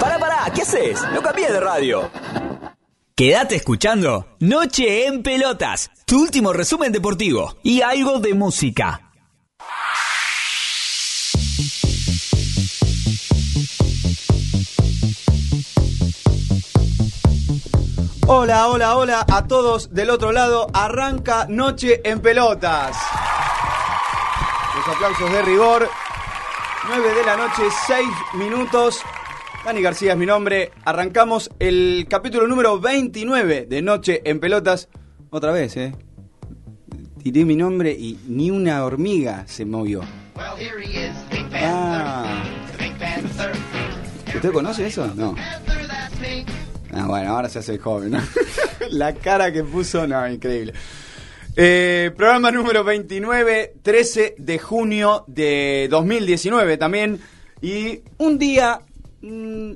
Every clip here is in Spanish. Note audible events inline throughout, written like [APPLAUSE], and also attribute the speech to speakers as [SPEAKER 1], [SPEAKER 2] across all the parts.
[SPEAKER 1] Para, para, ¿qué haces? No cambies de radio. Quédate escuchando Noche en Pelotas, tu último resumen deportivo y algo de música.
[SPEAKER 2] Hola, hola, hola a todos del otro lado. Arranca Noche en Pelotas. Los aplausos de rigor. 9 de la noche, 6 minutos. Dani García es mi nombre. Arrancamos el capítulo número 29 de Noche en Pelotas. Otra vez, ¿eh? Tiré mi nombre y ni una hormiga se movió. Ah. ¿Usted conoce eso? No. Ah, bueno, ahora se hace el joven, ¿no? [LAUGHS] La cara que puso, no, increíble. Eh, programa número 29, 13 de junio de 2019 también. Y un día mm,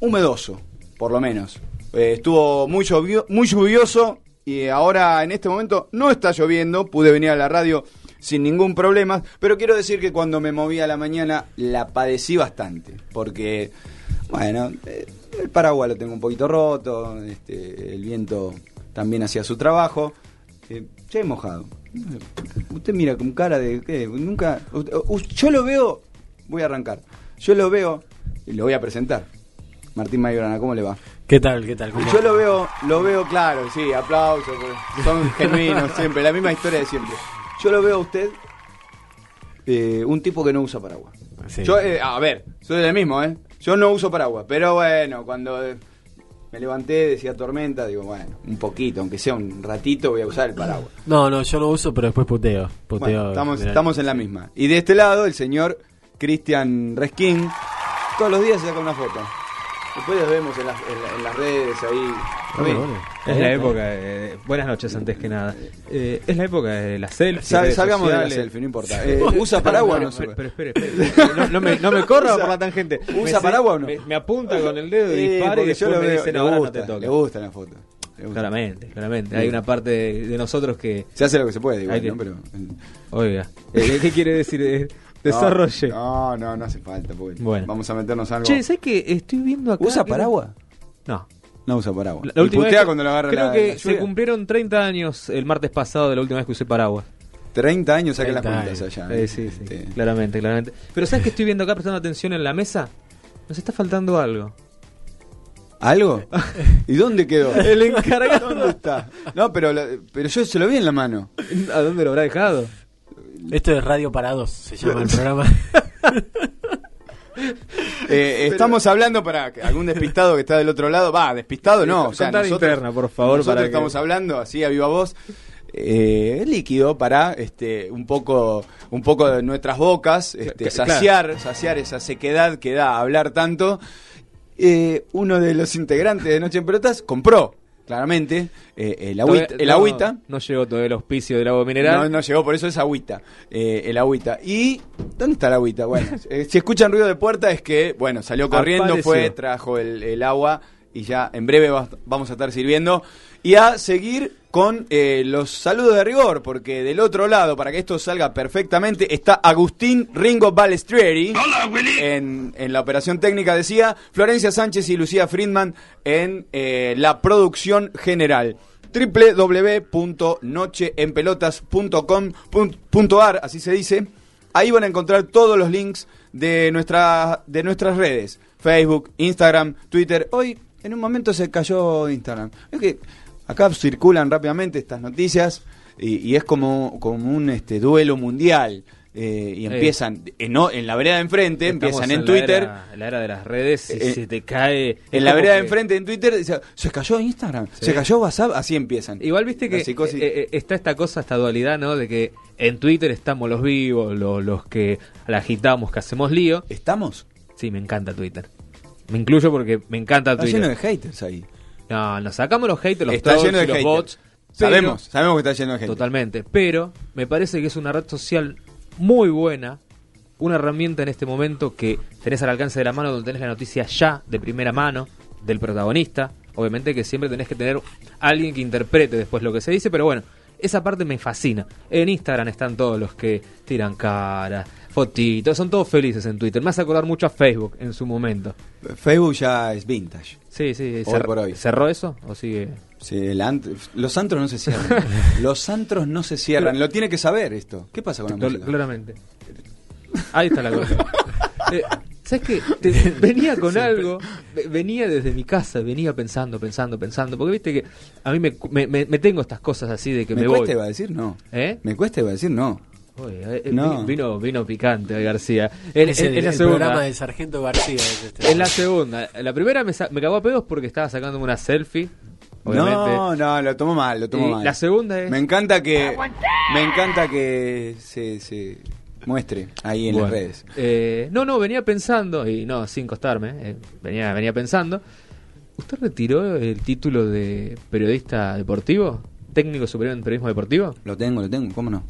[SPEAKER 2] humedoso, por lo menos. Eh, estuvo muy, llovio- muy lluvioso y ahora en este momento no está lloviendo. Pude venir a la radio sin ningún problema. Pero quiero decir que cuando me moví a la mañana la padecí bastante. Porque, bueno, eh, el paraguas lo tengo un poquito roto. Este, el viento también hacía su trabajo. Eh, ya he mojado. Usted mira con cara de que nunca. yo lo veo. Voy a arrancar. Yo lo veo y lo voy a presentar. Martín Mayorana, ¿cómo le va?
[SPEAKER 3] ¿Qué tal? ¿Qué tal? ¿Cómo
[SPEAKER 2] Yo lo veo, lo veo claro, sí, aplausos, son [LAUGHS] genuinos siempre, la misma historia de siempre. Yo lo veo a usted eh, un tipo que no usa paraguas.
[SPEAKER 3] Sí.
[SPEAKER 2] Yo, eh, a ver, soy del mismo, ¿eh? Yo no uso paraguas, pero bueno, cuando me levanté, decía tormenta, digo, bueno, un poquito, aunque sea un ratito, voy a usar el paraguas.
[SPEAKER 3] No, no, yo lo uso, pero después puteo. puteo
[SPEAKER 2] Bueno, estamos,
[SPEAKER 3] Mirá.
[SPEAKER 2] estamos en la misma. Y de este lado, el señor Cristian Reskin, todos los días se saca una foto. Después los vemos en las, en la- en las redes ahí.
[SPEAKER 3] Ah, bueno.
[SPEAKER 4] Es la época. de- buenas noches, antes que nada. Eh, es la época de las selfies.
[SPEAKER 2] Sal- salgamos de la
[SPEAKER 4] sociales.
[SPEAKER 2] selfie, no importa. [LAUGHS] Eh, ¿Usa paraguas o no?
[SPEAKER 4] Pero, pero, espere, espere. No, no me, no me corra por la tangente.
[SPEAKER 2] ¿usa paraguas o no?
[SPEAKER 4] Me, me apunta con el dedo y
[SPEAKER 2] Sí,
[SPEAKER 4] dispara y después
[SPEAKER 2] yo lo
[SPEAKER 4] me dice, no, ahora no te toca.
[SPEAKER 2] le gusta la foto.
[SPEAKER 4] Claramente, claramente. Hay una parte de, de nosotros que...
[SPEAKER 2] Se hace lo que se puede, igual,
[SPEAKER 4] que-
[SPEAKER 2] ¿no? Pero,
[SPEAKER 4] Oiga, eh, [LAUGHS] ¿qué quiere decir? Eh, desarrolle.
[SPEAKER 2] No, no, no hace falta. porque
[SPEAKER 4] Bueno.
[SPEAKER 2] Vamos a meternos algo.
[SPEAKER 4] Che, ¿sabes qué? Estoy viendo acá...
[SPEAKER 2] ¿Usa
[SPEAKER 4] que-
[SPEAKER 2] paraguas?
[SPEAKER 4] No.
[SPEAKER 2] No usa paraguas.
[SPEAKER 4] La, última
[SPEAKER 2] putea
[SPEAKER 4] vez-
[SPEAKER 2] cuando lo agarra
[SPEAKER 4] Creo
[SPEAKER 2] la-
[SPEAKER 4] que
[SPEAKER 2] la
[SPEAKER 4] se cumplieron 30 años el martes pasado de la última vez que usé paraguas.
[SPEAKER 2] 30 años saqué las
[SPEAKER 3] 30
[SPEAKER 2] cuentas allá.
[SPEAKER 4] Eh, sí, sí,
[SPEAKER 2] Este,
[SPEAKER 4] claramente, claramente. Pero ¿sabes que estoy viendo acá prestando atención en la mesa? Nos está faltando algo.
[SPEAKER 2] ¿Algo? [LAUGHS] ¿Y dónde quedó?
[SPEAKER 4] El encargado.
[SPEAKER 2] ¿Dónde está? No, pero, pero yo se lo vi en la mano.
[SPEAKER 4] ¿A dónde lo habrá dejado?
[SPEAKER 3] Esto es Radio Parados, se llama el [LAUGHS] programa. [LAUGHS]
[SPEAKER 2] Eh, estamos hablando para algún despistado que está del otro lado. Va, despistado no. O sea, nosotros,
[SPEAKER 4] interna, por favor,
[SPEAKER 2] nosotros
[SPEAKER 4] para que-
[SPEAKER 2] estamos hablando así a viva voz. eh, líquido para este un poco un poco de nuestras bocas este, saciar saciar esa sequedad que da hablar tanto Eh, uno de los integrantes de Noche en Pelotas compró claramente eh, el agüita,
[SPEAKER 4] Todavía-
[SPEAKER 2] el
[SPEAKER 4] no,
[SPEAKER 2] agüita
[SPEAKER 4] No llegó todo el auspicio del agua mineral.
[SPEAKER 2] no, no llegó, por eso es agüita. eh, el agüita. ¿Y dónde está el agüita? Bueno, [LAUGHS] eh, si escuchan ruido de puerta es que, bueno, salió corriendo,
[SPEAKER 4] Apareció.
[SPEAKER 2] fue, trajo el, el agua y ya en breve va- vamos a estar sirviendo. Y a seguir con eh, los saludos de rigor, porque del otro lado, para que esto salga perfectamente, está Agustín Ringo Balestrieri en, en la operación técnica, decía, Florencia Sánchez y Lucía Friedman en eh, la producción general www.nocheenpelotas.com.ar, así se dice. Ahí van a encontrar todos los links de, nuestra, de nuestras redes, Facebook, Instagram, Twitter. Hoy, en un momento se cayó Instagram. Es que acá circulan rápidamente estas noticias y, y es como, como un este, duelo mundial. eh, y empiezan en, la vereda de enfrente,
[SPEAKER 4] Estamos
[SPEAKER 2] empiezan en,
[SPEAKER 4] la
[SPEAKER 2] Twitter.
[SPEAKER 4] era- en la era de las redes y
[SPEAKER 2] Eh,
[SPEAKER 4] se te cae.
[SPEAKER 2] En la vereda de enfrente en Twitter, se cayó Instagram,
[SPEAKER 4] Sí.
[SPEAKER 2] se cayó WhatsApp, así empiezan.
[SPEAKER 4] Igual viste que
[SPEAKER 2] psicosis.
[SPEAKER 4] eh, está esta cosa, esta dualidad, ¿no? De que en Twitter estamos los vivos, los, los que la agitamos, que hacemos lío.
[SPEAKER 2] ¿Estamos?
[SPEAKER 4] Sí, me encanta Twitter. Me incluyo porque me encanta
[SPEAKER 2] Está
[SPEAKER 4] Twitter.
[SPEAKER 2] lleno de haters ahí.
[SPEAKER 4] No, nos sacamos los haters, los
[SPEAKER 2] Está
[SPEAKER 4] trolls
[SPEAKER 2] lleno de
[SPEAKER 4] y los
[SPEAKER 2] haters.
[SPEAKER 4] bots. pero-
[SPEAKER 2] Sabemos, sabemos que está lleno de haters.
[SPEAKER 4] Totalmente. Pero me parece que es una red social muy buena. Una herramienta en este momento que tenés al alcance de la mano, donde tenés la noticia ya de primera mano del protagonista. Obviamente que siempre tenés que tener alguien que interprete después lo que se dice, pero bueno, esa parte me fascina. En Instagram están todos los que tiran caras, fotitos, son todos felices en Twitter. Me hace acordar mucho a Facebook en su momento.
[SPEAKER 2] Facebook ya es vintage.
[SPEAKER 4] Sí, sí,
[SPEAKER 2] Hoy
[SPEAKER 4] cerró-
[SPEAKER 2] por hoy.
[SPEAKER 4] ¿cerró eso o sigue?
[SPEAKER 2] Sí, el ant- los antros no se cierran. [LAUGHS] los antros no se cierran. Lo tiene que saber esto. ¿Qué pasa con la música?
[SPEAKER 4] Claramente. Ahí está la cosa. [LAUGHS] Eh, ¿Sabes qué? Te- [LAUGHS] venía con algo, ve- venía desde mi casa, venía pensando, pensando, pensando, porque viste que a mí me, me, me- tengo estas cosas así de que me,
[SPEAKER 2] ¿Me
[SPEAKER 4] voy.
[SPEAKER 2] cuesta iba a decir no?
[SPEAKER 4] ¿Eh?
[SPEAKER 2] ¿Me cuesta iba a decir no?
[SPEAKER 4] Uy, eh, eh,
[SPEAKER 2] No.
[SPEAKER 4] vi- Vino, vino picante hoy García. En,
[SPEAKER 3] Es
[SPEAKER 4] en-
[SPEAKER 3] el,
[SPEAKER 4] en la
[SPEAKER 3] el
[SPEAKER 4] segunda.
[SPEAKER 3] programa de Sargento García. es este.
[SPEAKER 4] Es la segunda. La primera me, sa- me cagó a pedos porque estaba sacándome una selfie. Obviamente.
[SPEAKER 2] No, no, lo tomo mal, lo tomo
[SPEAKER 4] Y
[SPEAKER 2] mal.
[SPEAKER 4] la segunda es.
[SPEAKER 2] Me encanta que me encanta que se, se muestre ahí en
[SPEAKER 4] Bueno,
[SPEAKER 2] las redes.
[SPEAKER 4] eh, no, no, venía pensando, y no, sin costarme, eh, venía, venía pensando. ¿Usted retiró el título de periodista deportivo? ¿Técnico superior en periodismo deportivo?
[SPEAKER 2] Lo tengo, lo tengo, ¿cómo no?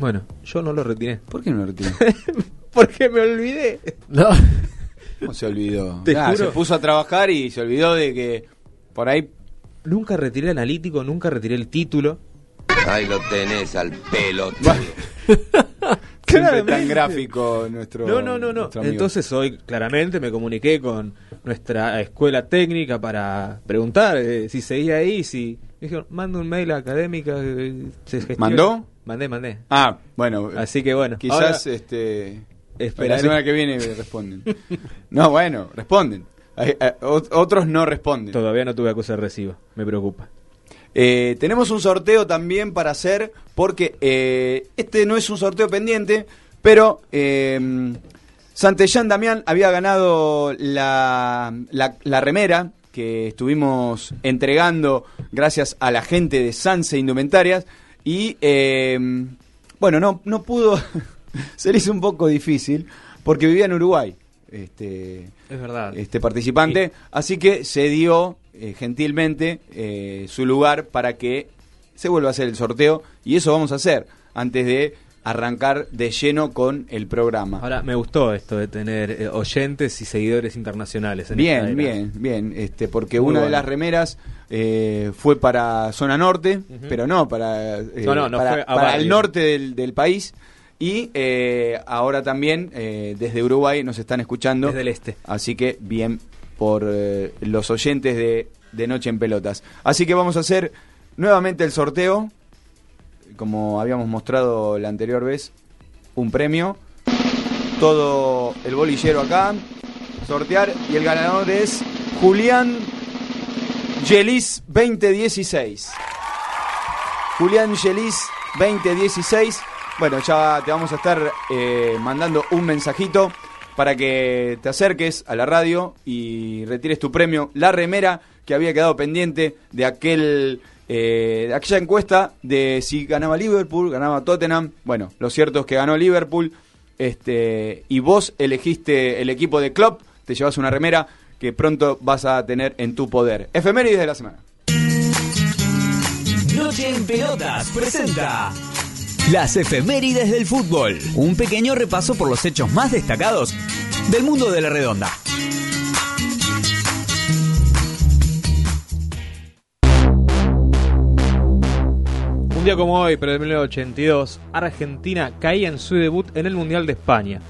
[SPEAKER 4] Bueno, yo no lo retiré.
[SPEAKER 2] ¿Por qué no lo retiré? [LAUGHS]
[SPEAKER 4] Porque me olvidé.
[SPEAKER 3] No.
[SPEAKER 2] ¿Cómo se olvidó? [LAUGHS]
[SPEAKER 4] Te juro.
[SPEAKER 2] se puso a trabajar y se olvidó de que por ahí
[SPEAKER 4] Nunca retiré el analítico, nunca retiré el título.
[SPEAKER 5] Ahí lo tenés al pelo. [LAUGHS]
[SPEAKER 2] siempre tan gráfico nuestro
[SPEAKER 4] No, no, no, no.
[SPEAKER 2] nuestro amigo.
[SPEAKER 4] Entonces hoy claramente me comuniqué con nuestra escuela técnica para preguntar eh, si seguía ahí, si... Me dijeron, manda un mail a académica. eh, se gestiona".
[SPEAKER 2] ¿Mandó?
[SPEAKER 4] Mandé, mandé.
[SPEAKER 2] Ah, bueno,
[SPEAKER 4] Así que bueno.
[SPEAKER 2] quizás
[SPEAKER 4] ahora-
[SPEAKER 2] este
[SPEAKER 4] Esperaré.
[SPEAKER 2] la semana que viene responden. [LAUGHS] no, bueno, responden. Hay- hay- ot- otros no responden.
[SPEAKER 4] Todavía no tuve acuse de recibo, me preocupa.
[SPEAKER 2] Eh, tenemos un sorteo también para hacer, porque eh, este no es un sorteo pendiente, pero eh, Santellán Damián había ganado la, la, la remera que estuvimos entregando gracias a la gente de Sanse Indumentarias y eh, bueno, no, no pudo, [LAUGHS] se le hizo un poco difícil porque vivía en Uruguay. Este,
[SPEAKER 4] Es verdad.
[SPEAKER 2] este participante, así que se dio eh, gentilmente eh, su lugar para que se vuelva a hacer el sorteo y eso vamos a hacer antes de arrancar de lleno con el programa.
[SPEAKER 4] Ahora, me gustó esto de tener eh, oyentes y seguidores internacionales. En
[SPEAKER 2] Bien, bien, bien, este, porque
[SPEAKER 4] Muy
[SPEAKER 2] una de las remeras eh, fue para zona norte, pero no para, eh,
[SPEAKER 4] No, no, no
[SPEAKER 2] para,
[SPEAKER 4] fue a
[SPEAKER 2] para el norte del, del país y eh, ahora también eh, desde Uruguay nos están escuchando.
[SPEAKER 4] Desde el este.
[SPEAKER 2] Así que bien por los oyentes de, de Noche en Pelotas. Así que vamos a hacer nuevamente el sorteo, como habíamos mostrado la anterior vez, un premio. Todo el bolillero acá, sortear y el ganador es Julián Yelis 2016. Julián Yelis 2016. Bueno, ya te vamos a estar eh, mandando un mensajito para que te acerques a la radio y retires tu premio, la remera que había quedado pendiente de aquel eh, de aquella encuesta de si ganaba Liverpool, ganaba Tottenham. Bueno, lo cierto es que ganó Liverpool. Este, y vos elegiste el equipo de club, te llevas una remera que pronto vas a tener en tu poder. Efemérides de la semana.
[SPEAKER 1] Noche en Pelotas presenta las efemérides del fútbol. Un pequeño repaso por los hechos más destacados del mundo de la redonda.
[SPEAKER 4] Un día como hoy, pero de 1982, Argentina caía en su debut en el Mundial de España.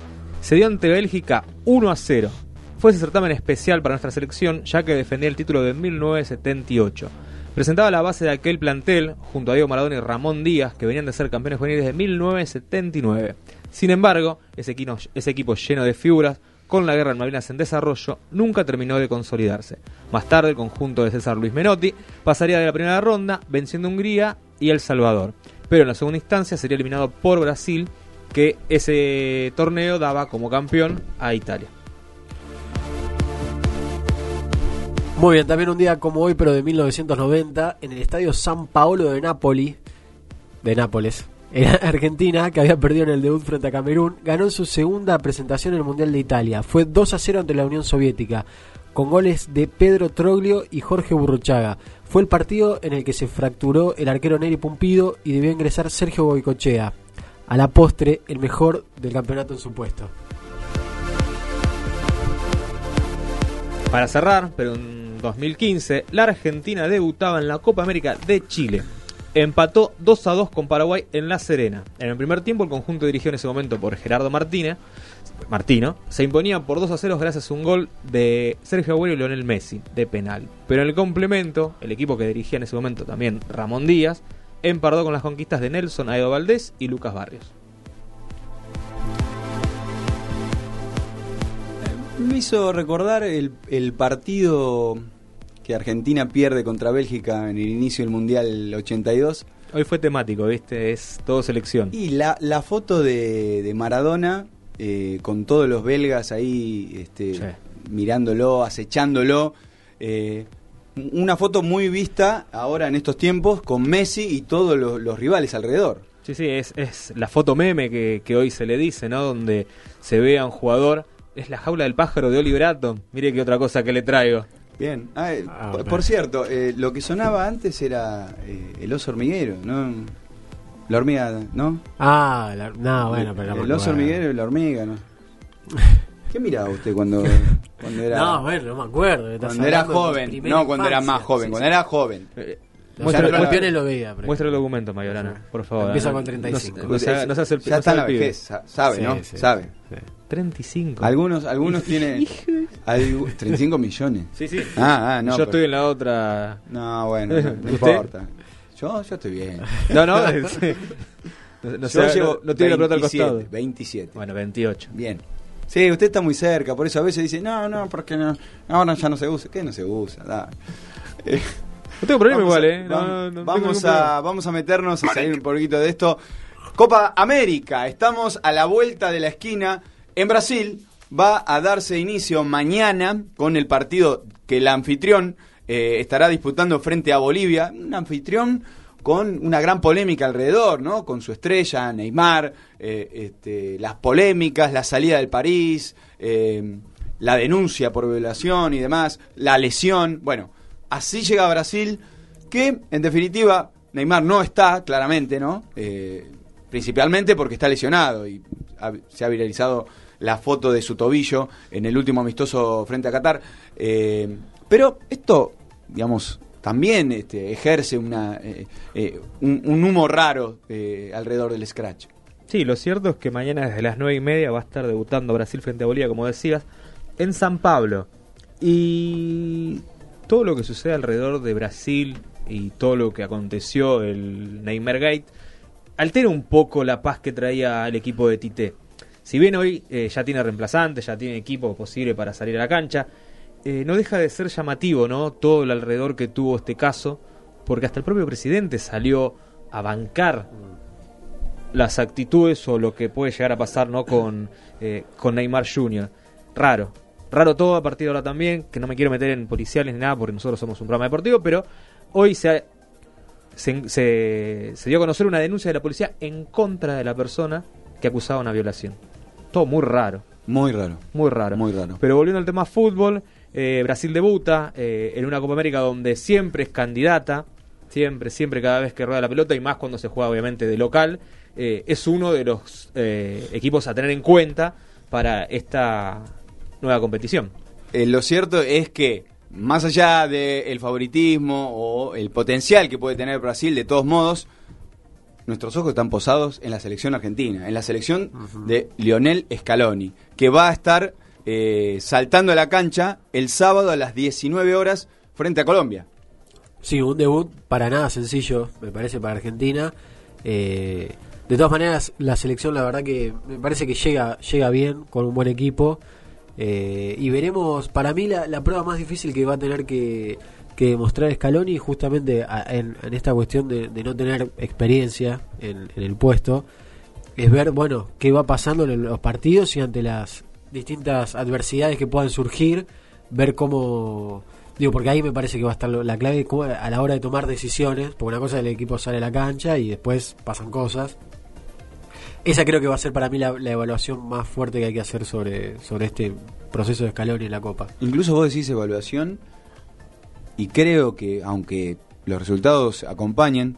[SPEAKER 4] Se dio ante Bélgica 1 a 0. Fue ese certamen especial para nuestra selección, ya que defendía el título de 1978. Presentaba la base de aquel plantel, junto a Diego Maradona y Ramón Díaz, que venían de ser campeones juveniles de 1979. Sin embargo, ese equipo, lleno de figuras, con la guerra en Malvinas en desarrollo, nunca terminó de consolidarse. Más tarde, el conjunto de César Luis Menotti pasaría de la primera ronda, venciendo Hungría y El Salvador. Pero en la segunda instancia sería eliminado por Brasil que ese torneo daba como campeón a Italia.
[SPEAKER 3] Muy bien, también un día como hoy, pero de 1990, en el estadio San Paolo de Nápoli, de Nápoles, en [LAUGHS] Argentina, que había perdido en el debut frente a Camerún, ganó su segunda presentación en el Mundial de Italia. Fue 2 a 0 ante la Unión Soviética, con goles de Pedro Troglio y Jorge Burruchaga. Fue el partido en el que se fracturó el arquero Neri Pumpido y debió ingresar Sergio Boicochea. A la postre, el mejor del campeonato en su puesto.
[SPEAKER 4] Para cerrar, pero en 2015, la Argentina debutaba en la Copa América de Chile. Empató 2 a 2 con Paraguay en La Serena. En el primer tiempo, el conjunto dirigido en ese momento por Gerardo Martínez, Martino se imponía por 2 a 0 gracias a un gol de Sergio Agüero y Leonel Messi de penal. Pero en el complemento, el equipo que dirigía en ese momento también Ramón Díaz, empardó con las conquistas de Nelson Aedo Valdés y Lucas Barrios.
[SPEAKER 2] Me hizo recordar el, el partido que Argentina pierde contra Bélgica en el inicio del Mundial 82.
[SPEAKER 4] Hoy fue temático, ¿viste? Es todo selección.
[SPEAKER 2] Y la, la foto de, de Maradona eh, con todos los belgas ahí este,
[SPEAKER 4] Sí.
[SPEAKER 2] mirándolo, acechándolo. eh, una foto muy vista ahora en estos tiempos con Messi y todos los, los rivales alrededor.
[SPEAKER 4] Sí, sí, es, es la foto meme que, que hoy se le dice, ¿no? Donde se ve a un jugador. Es la jaula del pájaro de Oliver Atom. Mire qué otra cosa que le traigo.
[SPEAKER 2] Bien. Ah, eh,
[SPEAKER 3] Ah,
[SPEAKER 2] por, cierto, eh, lo que sonaba antes era eh, el oso hormiguero, ¿no? La hormiga, ¿no?
[SPEAKER 3] Ah, la- no, bueno, pero
[SPEAKER 2] el
[SPEAKER 3] me
[SPEAKER 2] oso hormiguero y la hormiga, ¿no? [LAUGHS] ¿Qué miraba usted cuando, [LAUGHS] cuando era,
[SPEAKER 3] No, bueno, no me acuerdo.
[SPEAKER 2] cuando era joven? No, cuando era más joven,
[SPEAKER 3] Sí,
[SPEAKER 2] cuando
[SPEAKER 3] sí.
[SPEAKER 2] era joven.
[SPEAKER 4] Eh,
[SPEAKER 2] Ya
[SPEAKER 4] muestra,
[SPEAKER 2] lo-
[SPEAKER 4] muestra-
[SPEAKER 3] campeones lo veía. pero-
[SPEAKER 4] muestra el documento, Mayorana, por favor.
[SPEAKER 3] Empieza con 35.
[SPEAKER 4] No, no se- no se hace el,
[SPEAKER 2] ya está la
[SPEAKER 4] el pibe.
[SPEAKER 2] vejez, sa- sabe,
[SPEAKER 3] Sí,
[SPEAKER 2] ¿no?
[SPEAKER 3] sí,
[SPEAKER 2] sabe.
[SPEAKER 3] Sí.
[SPEAKER 4] 35.
[SPEAKER 2] Algunos, algunos [LAUGHS] tienen algu- 35 millones.
[SPEAKER 4] Sí, sí.
[SPEAKER 2] Ah, ah, no.
[SPEAKER 4] Yo
[SPEAKER 2] pero-
[SPEAKER 4] estoy en la otra.
[SPEAKER 2] No, bueno, no, [LAUGHS] importa. Yo, yo estoy bien. [LAUGHS]
[SPEAKER 4] No, no. sí. No, no
[SPEAKER 2] yo
[SPEAKER 4] sé,
[SPEAKER 2] llevo
[SPEAKER 4] no, no tiene la pelota al
[SPEAKER 2] 27,
[SPEAKER 4] costado.
[SPEAKER 2] 27.
[SPEAKER 4] Bueno, 28.
[SPEAKER 2] Bien. Sí, usted está muy cerca, por eso a veces dice, no, no, porque no, ahora ya no se usa. ¿Qué no se usa? Da. Eh,
[SPEAKER 4] No tengo problema
[SPEAKER 2] vamos
[SPEAKER 4] igual,
[SPEAKER 2] a-
[SPEAKER 4] ¿eh?
[SPEAKER 2] Vamos,
[SPEAKER 4] ningún
[SPEAKER 2] a, vamos a meternos a salir un poquito de esto. Copa América, estamos a la vuelta de la esquina. En Brasil va a darse inicio mañana con el partido que el anfitrión eh, estará disputando frente a Bolivia. Un anfitrión con una gran polémica alrededor, ¿no? Con su estrella, Neymar, eh, este, las polémicas, la salida del París, eh, la denuncia por violación y demás, la lesión. Bueno, así llega a Brasil, que en definitiva Neymar no está, claramente, ¿no? Principalmente porque está lesionado y se ha viralizado la foto de su tobillo en el último amistoso frente a Qatar. Eh, pero esto, digamos, también este, ejerce una, eh, eh, un, un humo raro alrededor del scratch.
[SPEAKER 4] Sí, lo cierto es que mañana desde las 9 y media va a estar debutando Brasil frente a Bolivia, como decías, en San Pablo. Y todo lo que sucede alrededor de Brasil y todo lo que aconteció el Neymar Gate altera un poco la paz que traía el equipo de Tite. Si bien hoy eh, ya tiene reemplazantes, ya tiene equipo posible para salir a la cancha, eh, no deja de ser llamativo, ¿no? Todo el alrededor que tuvo este caso, porque hasta el propio presidente salió a bancar las actitudes o lo que puede llegar a pasar no con, eh, con Neymar Jr. Raro. Raro todo a partir de ahora también, que no me quiero meter en policiales ni nada porque nosotros somos un programa deportivo, pero hoy se, ha- se, se- se dio a conocer una denuncia de la policía en contra de la persona que acusaba una violación. Todo muy raro,
[SPEAKER 2] Muy raro.
[SPEAKER 4] muy raro.
[SPEAKER 2] Muy raro.
[SPEAKER 4] Pero volviendo al tema fútbol, eh, Brasil debuta eh, en una Copa América donde siempre es candidata, siempre, siempre cada vez que rueda la pelota y más cuando se juega obviamente de local, eh, es uno de los eh, equipos a tener en cuenta para esta nueva competición.
[SPEAKER 2] Eh, lo cierto es que, más allá del favoritismo o el potencial que puede tener Brasil, de todos modos, nuestros ojos están posados en la selección argentina, en la selección de Lionel Scaloni, que va a estar eh, saltando a la cancha el sábado a las 19 horas frente a Colombia.
[SPEAKER 3] Sí, un debut para nada sencillo, me parece, para Argentina. Eh, de todas maneras, la selección, la verdad que me parece que llega, llega bien, con un buen equipo. Eh, y veremos, para mí, la, prueba más difícil que va a tener que, que demostrar Scaloni, justamente a- en, esta cuestión de, no tener experiencia en, el puesto, es ver, bueno, qué va pasando en los partidos y ante las distintas adversidades que puedan surgir, ver cómo... Digo, porque ahí me parece que va a estar la clave a la hora de tomar decisiones, porque una cosa el equipo sale a la cancha y después pasan cosas. Esa creo que va a ser para mí la, evaluación más fuerte que hay que hacer sobre, sobre este proceso de escalón en la Copa.
[SPEAKER 2] Incluso vos decís evaluación y creo que aunque los resultados acompañen,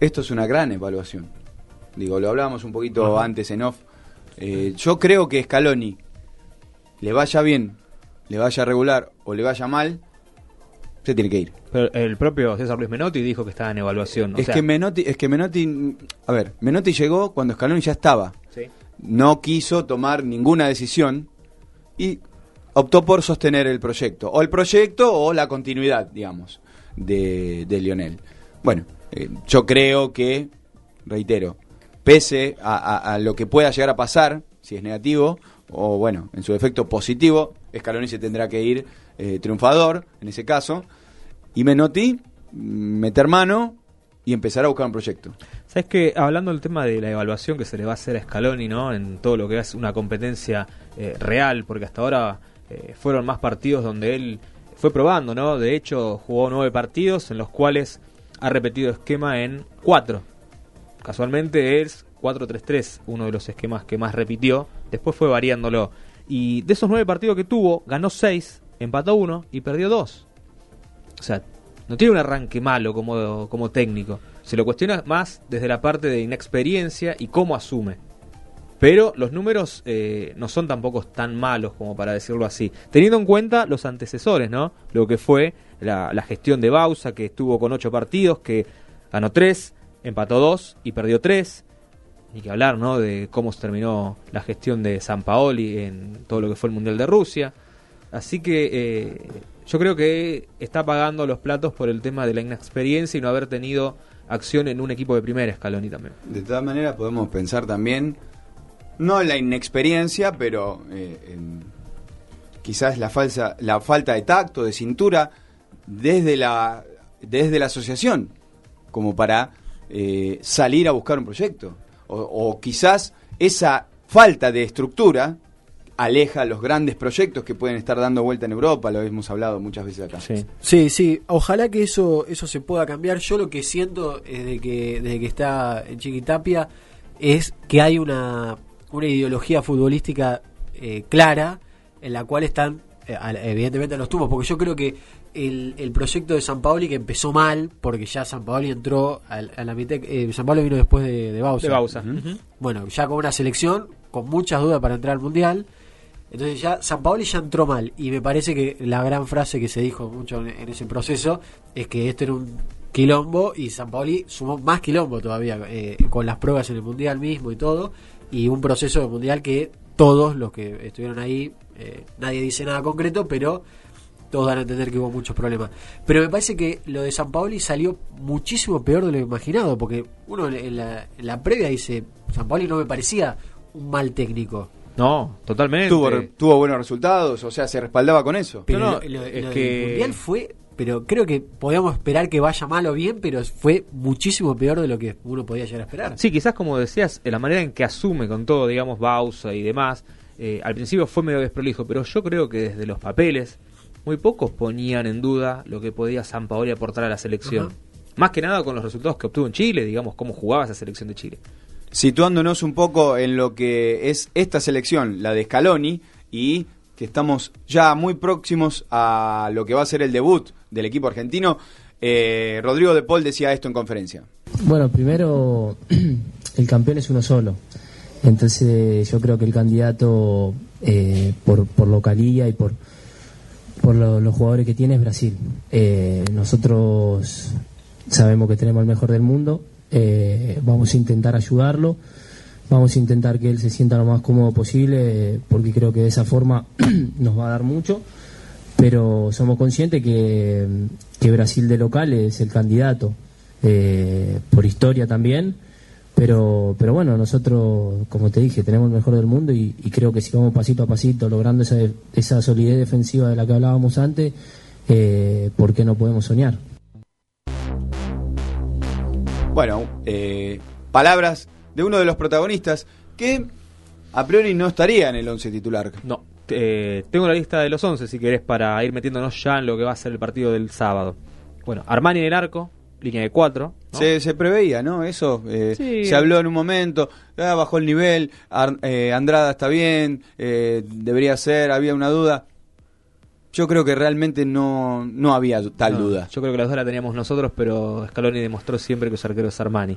[SPEAKER 2] esto es una gran evaluación. Digo, lo hablábamos un poquito antes en off. Eh, yo creo que Scaloni, le vaya bien, le vaya regular o le vaya mal, se tiene que ir.
[SPEAKER 4] Pero el propio César Luis Menotti dijo que estaba en evaluación.
[SPEAKER 2] es, que Menotti, es que Menotti, a ver, Menotti llegó cuando Scaloni ya estaba. No quiso tomar ninguna decisión y optó por sostener el proyecto. O el proyecto o la continuidad, digamos, de, de Lionel. Bueno, eh, yo creo que, reitero, pese a, lo que pueda llegar a pasar, si es negativo, o bueno, en su defecto positivo, Scaloni se tendrá que ir eh, triunfador, en ese caso, y Menotti meter mano y empezar a buscar un proyecto.
[SPEAKER 4] Sabes que hablando del tema de la evaluación que se le va a hacer a Scaloni, ¿no? En todo lo que es una competencia eh, real, porque hasta ahora eh, fueron más partidos donde él fue probando, ¿no? De hecho, jugó nueve partidos en los cuales ha repetido esquema en cuatro Casualmente es 4-3-3, uno de los esquemas que más repitió. Después fue variándolo. Y de esos nueve partidos que tuvo, ganó 6, empató 1 y perdió 2. O sea, no tiene un arranque malo como, como técnico. Se lo cuestiona más desde la parte de inexperiencia y cómo asume. Pero los números eh, no son tampoco tan malos como para decirlo así. Teniendo en cuenta los antecesores, ¿no? Lo que fue la, la gestión de Bausa, que estuvo con 8 partidos, que ganó 3, empató dos y perdió tres. Ni que hablar, ¿no? De cómo se terminó la gestión de San Paoli en todo lo que fue el Mundial de Rusia. Así que eh, yo creo que está pagando los platos por el tema de la inexperiencia y no haber tenido acción en un equipo de primera escalón y también.
[SPEAKER 2] De todas maneras podemos pensar también, no la inexperiencia, pero eh, quizás la, falsa, la falta de tacto, de cintura, desde la, desde la asociación, como para eh, salir a buscar un proyecto. O, quizás esa falta de estructura aleja los grandes proyectos que pueden estar dando vuelta en Europa, lo hemos hablado muchas veces acá.
[SPEAKER 3] Sí, sí, ojalá que eso eso se pueda cambiar. Yo lo que siento desde que desde que está en Chiquitapia es que hay una, una ideología futbolística eh, clara en la cual están eh, evidentemente los tuvo, porque yo creo que el, el, proyecto de San Paoli que empezó mal, porque ya San Paoli entró a, la mitad. Eh, San Paoli vino después de, de Bausa. Bueno, ya con una selección, con muchas dudas para entrar al mundial. Entonces ya San Paoli ya entró mal. Y me parece que la gran frase que se dijo mucho en, ese proceso es que esto era un quilombo y San Paoli sumó más quilombo todavía eh, con las pruebas en el mundial mismo y todo. Y un proceso de mundial que todos los que estuvieron ahí, eh, nadie dice nada concreto, pero todos dan a entender que hubo muchos problemas. Pero me parece que lo de San Paoli salió muchísimo peor de lo imaginado, porque uno en la, previa dice, San Paoli no me parecía un mal técnico.
[SPEAKER 4] No, totalmente.
[SPEAKER 2] Tuvo, tuvo buenos resultados, o sea, se respaldaba con eso.
[SPEAKER 3] Pero no, lo, es que... Mundial fue, pero creo que podíamos esperar que vaya mal o bien, pero fue muchísimo peor de lo que uno podía llegar a esperar.
[SPEAKER 4] Sí, quizás como decías, la manera en que asume con todo, digamos, Bausa y demás, eh, al principio fue medio desprolijo, pero yo creo que desde los papeles, muy pocos ponían en duda lo que podía San Paoli aportar a la selección. Más que nada con los resultados que obtuvo en Chile, digamos, cómo jugaba esa selección de Chile.
[SPEAKER 2] Situándonos un poco en lo que es esta selección, la de Scaloni, y que estamos ya muy próximos a lo que va a ser el debut del equipo argentino. Eh, Rodrigo de Paul decía esto en conferencia.
[SPEAKER 6] Bueno, primero, [CLEARS THROAT] el campeón es uno solo. Entonces yo creo que el candidato eh, por, localía y por, por los jugadores que tiene es Brasil. Eh, nosotros sabemos que tenemos el mejor del mundo, eh, vamos a intentar ayudarlo, vamos a intentar que él se sienta lo más cómodo posible, porque creo que de esa forma [CLEARS THROAT] nos va a dar mucho, pero somos conscientes que, que Brasil de local es el candidato, eh, por historia también pero, pero bueno, nosotros, como te dije, tenemos el mejor del mundo y, creo que si vamos pasito a pasito logrando esa, esa solidez defensiva de la que hablábamos antes, eh, ¿por qué no podemos soñar?
[SPEAKER 2] Bueno, eh, palabras de uno de los protagonistas que a priori no estaría en el 11 titular.
[SPEAKER 4] No, eh, tengo la lista de los 11 si querés para ir metiéndonos ya en lo que va a ser el partido del sábado. Bueno, Armani en el arco, línea de 4.
[SPEAKER 2] Se, se preveía, ¿no? Eso eh,
[SPEAKER 4] Sí.
[SPEAKER 2] se habló en un momento, ah, bajó el nivel, Ar- eh, Andrada está bien, eh, debería ser, había una duda. Yo creo que realmente no, no había tal
[SPEAKER 4] No,
[SPEAKER 2] duda.
[SPEAKER 4] Yo creo que las dos la teníamos nosotros, pero Scaloni demostró siempre que su arquero es Armani.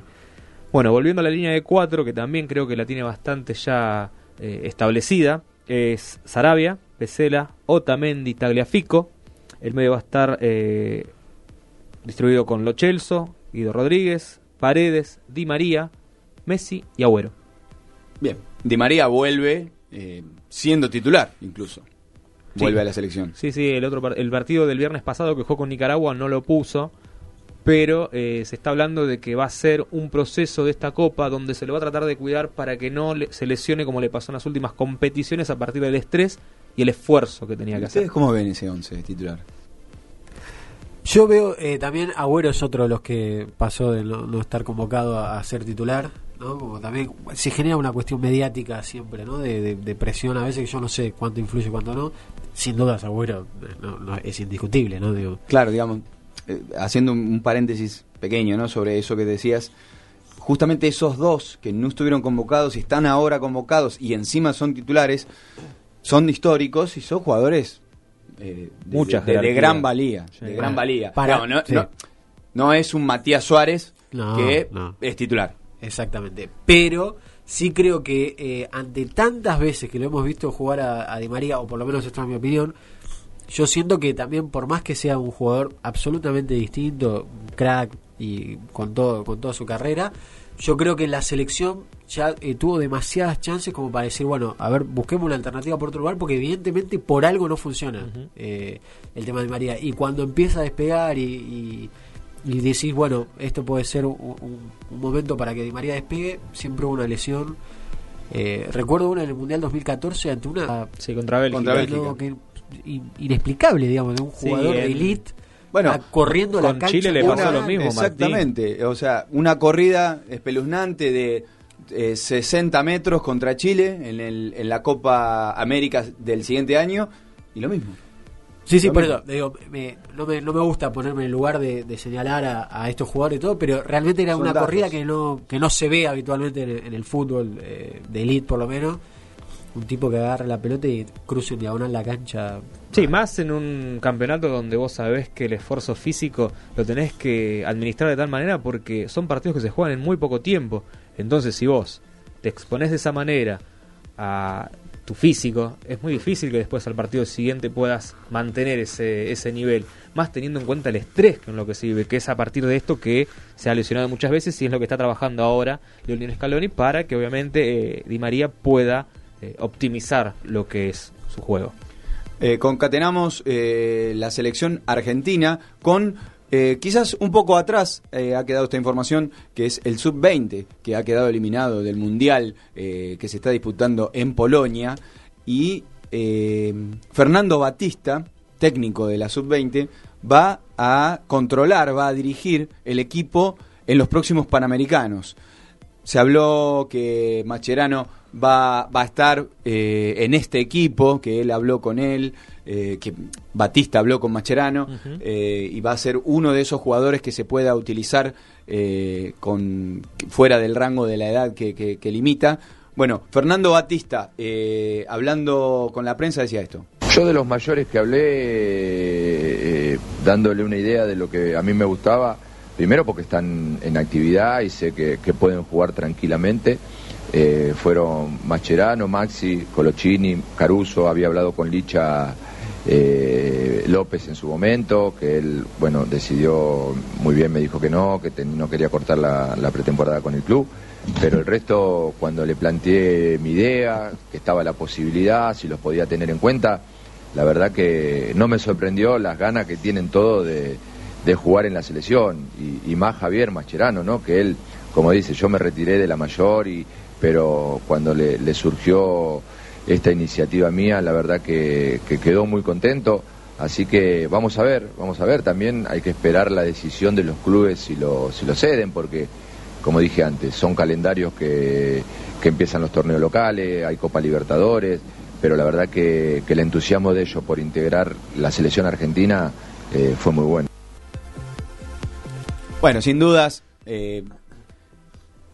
[SPEAKER 4] Bueno, volviendo a la línea de 4, que también creo que la tiene bastante ya eh, establecida, es Sarabia, Pesela, Otamendi, Tagliafico. El medio va a estar eh, distribuido con Lo Celso, Guido Rodríguez, Paredes, Di María, Messi y Agüero.
[SPEAKER 2] Bien, Di María vuelve eh, siendo titular incluso.
[SPEAKER 4] Sí.
[SPEAKER 2] Vuelve a la selección.
[SPEAKER 4] Sí, sí, el otro el partido del viernes pasado que jugó con Nicaragua no lo puso, pero eh, se está hablando de que va a ser un proceso de esta copa donde se lo va a tratar de cuidar para que no le- se lesione como le pasó en las últimas competiciones a partir del estrés y el esfuerzo que tenía que
[SPEAKER 2] ¿Ustedes
[SPEAKER 4] hacer.
[SPEAKER 2] cómo ven ese 11 titular?
[SPEAKER 3] Yo veo eh, también Agüero es otro de los que pasó de no, no estar convocado a, a ser titular, ¿no? Como también se genera una cuestión mediática siempre, ¿no? De, de- de presión a veces que yo no sé cuánto influye, cuánto no. Sin dudas Agüero eh, no- no- es indiscutible, ¿no? Digo,
[SPEAKER 2] Claro, digamos, eh, haciendo un, un paréntesis pequeño, ¿no? Sobre eso que decías, justamente esos dos que no estuvieron convocados y están ahora convocados y encima son titulares, son históricos y son jugadores eh, de,
[SPEAKER 4] Mucha
[SPEAKER 2] de- gran valía,
[SPEAKER 4] Sí.
[SPEAKER 2] de gran valía.
[SPEAKER 3] Para-
[SPEAKER 2] no,
[SPEAKER 3] sí.
[SPEAKER 2] no- no es un Matías Suárez
[SPEAKER 3] No,
[SPEAKER 2] que
[SPEAKER 3] no.
[SPEAKER 2] es titular.
[SPEAKER 3] Exactamente. Pero sí creo que eh, ante tantas veces que lo hemos visto jugar a, a Di María, o por lo menos esta es mi opinión, yo siento que también por más que sea un jugador absolutamente distinto, crack y con todo con toda su carrera, yo creo que la selección ya eh, tuvo demasiadas chances como para decir, bueno, a ver, busquemos una alternativa por otro lugar, porque evidentemente por algo no funciona eh, el tema de Di María. Y cuando empieza a despegar y, y, y decís, bueno, esto puede ser un, un- un momento para que Di María despegue, siempre hubo una lesión. Eh, recuerdo una en el Mundial 2014 ante una
[SPEAKER 4] Sí, contra Bélgica.
[SPEAKER 2] Contra Bélgica.
[SPEAKER 3] que- inexplicable, digamos, de un
[SPEAKER 4] Sí,
[SPEAKER 3] jugador de elite
[SPEAKER 2] Bueno,
[SPEAKER 3] a- corriendo la
[SPEAKER 4] con
[SPEAKER 3] cancha.
[SPEAKER 4] Chile le pasó
[SPEAKER 3] una-
[SPEAKER 4] lo mismo,
[SPEAKER 2] Exactamente, o sea, una corrida espeluznante de eh, 60 metros contra Chile en, el, en la Copa América del siguiente año y lo mismo.
[SPEAKER 3] Sí, sí, por eso, digo, me- no, me, no me gusta ponerme en el lugar de, de señalar a, a estos jugadores y todo, pero realmente era
[SPEAKER 2] Son
[SPEAKER 3] una
[SPEAKER 2] datos.
[SPEAKER 3] corrida que no, que no se ve habitualmente en el, en el fútbol eh, de elite, por lo menos. Un tipo que agarra la pelota y cruza en diagonal la cancha.
[SPEAKER 4] Sí, más en un campeonato donde vos sabés que el esfuerzo físico lo tenés que administrar de tal manera porque son partidos que se juegan en muy poco tiempo. Entonces, si vos te exponés de esa manera a tu físico, es muy difícil que después al partido siguiente puedas mantener ese, ese nivel. Más teniendo en cuenta el estrés con lo que se vive, que es a partir de esto que se ha lesionado muchas veces y es lo que está trabajando ahora Leonel Scaloni para que obviamente eh, Di María pueda eh, optimizar lo que es su juego.
[SPEAKER 2] Eh, concatenamos eh, la selección argentina con quizás un poco atrás ha quedado esta información que es el sub-20 que ha quedado eliminado del mundial que se está disputando en Polonia y Fernando Batista técnico de la sub-20 va a controlar va a dirigir el equipo en los próximos panamericanos se habló que Macherano va, va a estar eh, en este equipo, que él habló con él, eh, que Batista habló con Macherano, eh, y va a ser uno de esos jugadores que se pueda utilizar eh, con fuera del rango de la edad que, que- que limita. Bueno, Fernando Batista, eh, hablando con la prensa, decía esto.
[SPEAKER 7] Yo de los mayores que hablé, eh, dándole una idea de lo que a mí me gustaba, primero porque están en actividad y sé que, que pueden jugar tranquilamente, eh, fueron Mascherano, Maxi, Colochini, Caruso, había hablado con Licha eh, López en su momento, que él, bueno, decidió muy bien, me dijo que no, que no quería cortar la, pretemporada con el club, pero el resto, cuando le planteé mi idea, que estaba la posibilidad, si los podía tener en cuenta, la verdad que no me sorprendió las ganas que tienen todos de, jugar en la selección, y, y más Javier Mascherano, ¿no? Que él, como dice, yo me retiré de la mayor, y, pero cuando le, surgió esta iniciativa mía, la verdad que, que quedó muy contento. Así que vamos a ver, vamos a ver. También hay que esperar la decisión de los clubes si lo, si lo ceden, porque como dije antes, son calendarios que, que empiezan los torneos locales, hay Copa Libertadores, pero la verdad que, que el entusiasmo de ellos por integrar la selección argentina eh, fue muy bueno.
[SPEAKER 2] Bueno, sin dudas, eh,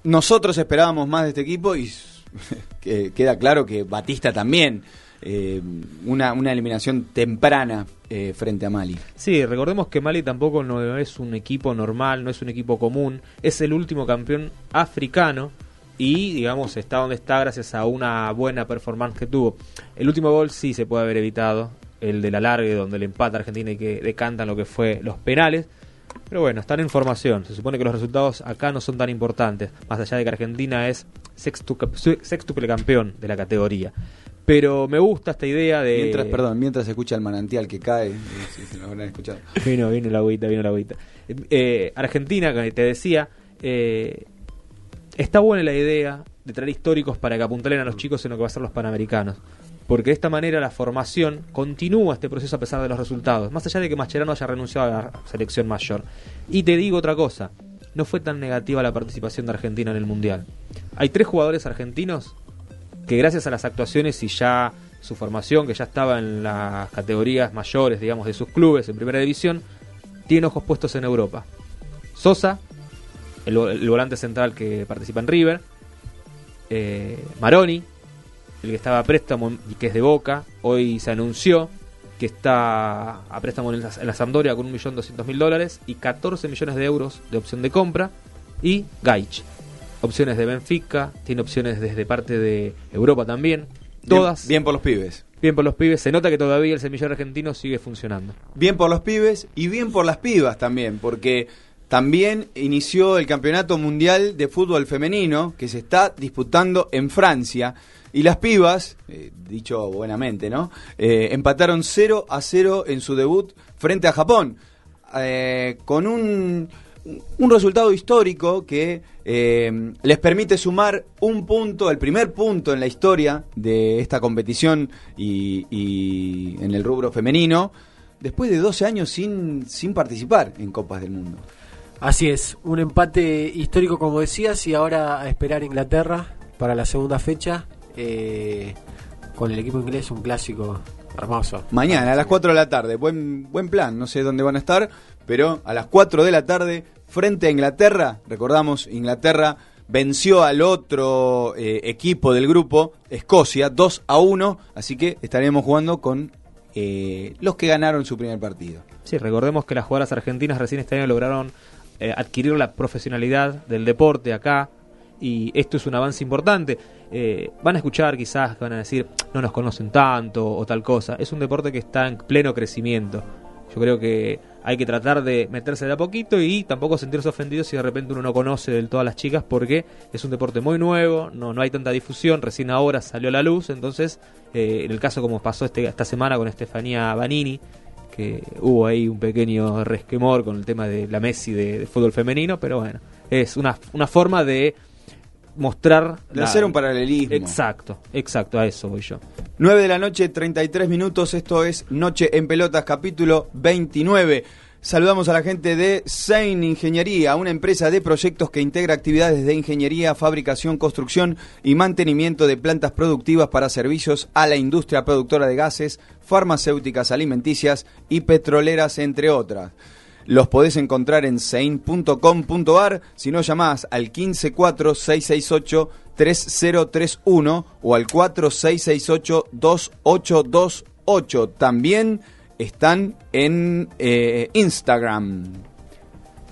[SPEAKER 2] nosotros esperábamos más de este equipo y [LAUGHS] que- queda claro que Batista también. eh, una, una eliminación temprana eh, frente a Mali.
[SPEAKER 4] Sí, recordemos que Mali tampoco no es un equipo normal, no es un equipo común, es el último campeón africano y digamos está donde está gracias a una buena performance que tuvo. El último gol sí se puede haber evitado, el del alargue donde le empata a Argentina y que decantan lo que fue los penales. Pero bueno, están en formación. Se supone que los resultados acá no son tan importantes, más allá de que Argentina es sextu- sextuple campeón de la categoría. Pero me gusta esta idea de...
[SPEAKER 2] Mientras, perdón, mientras se escucha el manantial que cae, eh, si se lo habrán escuchado.
[SPEAKER 4] Vino, vino la agüita, vino la agüita. Eh, Argentina, que te decía, eh, está buena la idea de traer históricos para que apuntalen a los chicos en lo que va a ser los panamericanos. Porque de esta manera la formación continúa este proceso a pesar de los resultados. Más allá de que Mascherano haya renunciado a la selección mayor. Y te digo otra cosa, no fue tan negativa la participación de Argentina en el Mundial. Hay tres jugadores argentinos que gracias a las actuaciones y ya su formación, que ya estaba en las categorías mayores, digamos, de sus clubes en primera división, tiene ojos puestos en Europa. Sosa, el, vo- el volante central que participa en River, eh, Maroni, el que estaba a préstamo y que es de Boca, hoy se anunció que está a préstamo en la, en la Sampdoria con 1.200.000 dólares y 14 millones de euros de opción de compra, y Gaich, opciones de Benfica, tiene opciones desde parte de Europa también, todas
[SPEAKER 2] Bien, bien por los pibes.
[SPEAKER 4] bien por los pibes, se nota que todavía el semillero argentino sigue funcionando.
[SPEAKER 2] Bien por los pibes y bien por las pibas también, porque también inició el Campeonato Mundial de Fútbol Femenino que se está disputando en Francia. Y las pibas, eh, dicho buenamente, ¿no? Eh, empataron 0 a 0 en su debut frente a Japón. eh, con un, un resultado histórico que les permite sumar un punto, el primer punto en la historia de esta competición y, y en el rubro femenino, después de 12 años sin, sin participar en Copas del Mundo.
[SPEAKER 3] Así es, un empate histórico como decías y ahora a esperar Inglaterra para la segunda fecha eh, con el equipo inglés, un clásico hermoso.
[SPEAKER 2] Mañana a las 4 de la tarde, buen, buen plan, no sé dónde van a estar, pero a las 4 de la tarde, frente a Inglaterra, recordamos, Inglaterra venció al otro eh, equipo del grupo, Escocia, 2 a 1, así que estaremos jugando con eh, los que ganaron su primer partido.
[SPEAKER 4] Sí, recordemos que las jugadoras argentinas recién este año lograron eh, adquirir la profesionalidad del deporte acá y esto es un avance importante. Eh, van a escuchar quizás que van a decir no nos conocen tanto o tal cosa. Es un deporte que está en pleno crecimiento. Yo creo que hay que tratar de meterse de a poquito y tampoco sentirse ofendidos si de repente uno no conoce del todo a las chicas porque es un deporte muy nuevo, no, no hay tanta difusión, recién ahora salió a la luz, entonces eh, en el caso como pasó este, esta semana con Estefanía Banini, que hubo ahí un pequeño resquemor con el tema de la Messi de, de fútbol femenino, pero bueno, es una, una forma de mostrar...
[SPEAKER 2] De
[SPEAKER 4] la-
[SPEAKER 2] hacer un paralelismo.
[SPEAKER 4] Exacto, exacto, a eso voy yo.
[SPEAKER 2] 9 de la noche, 33 minutos. Esto es Noche en Pelotas, capítulo 29. Saludamos a la gente de Sein Ingeniería, una empresa de proyectos que integra actividades de ingeniería, fabricación, construcción y mantenimiento de plantas productivas para servicios a la industria productora de gases, farmacéuticas, alimenticias y petroleras, entre otras. Los podés encontrar en sein.com.ar, si no llamás al 154-668-3031 o al 4668-2828. También están en eh, Instagram.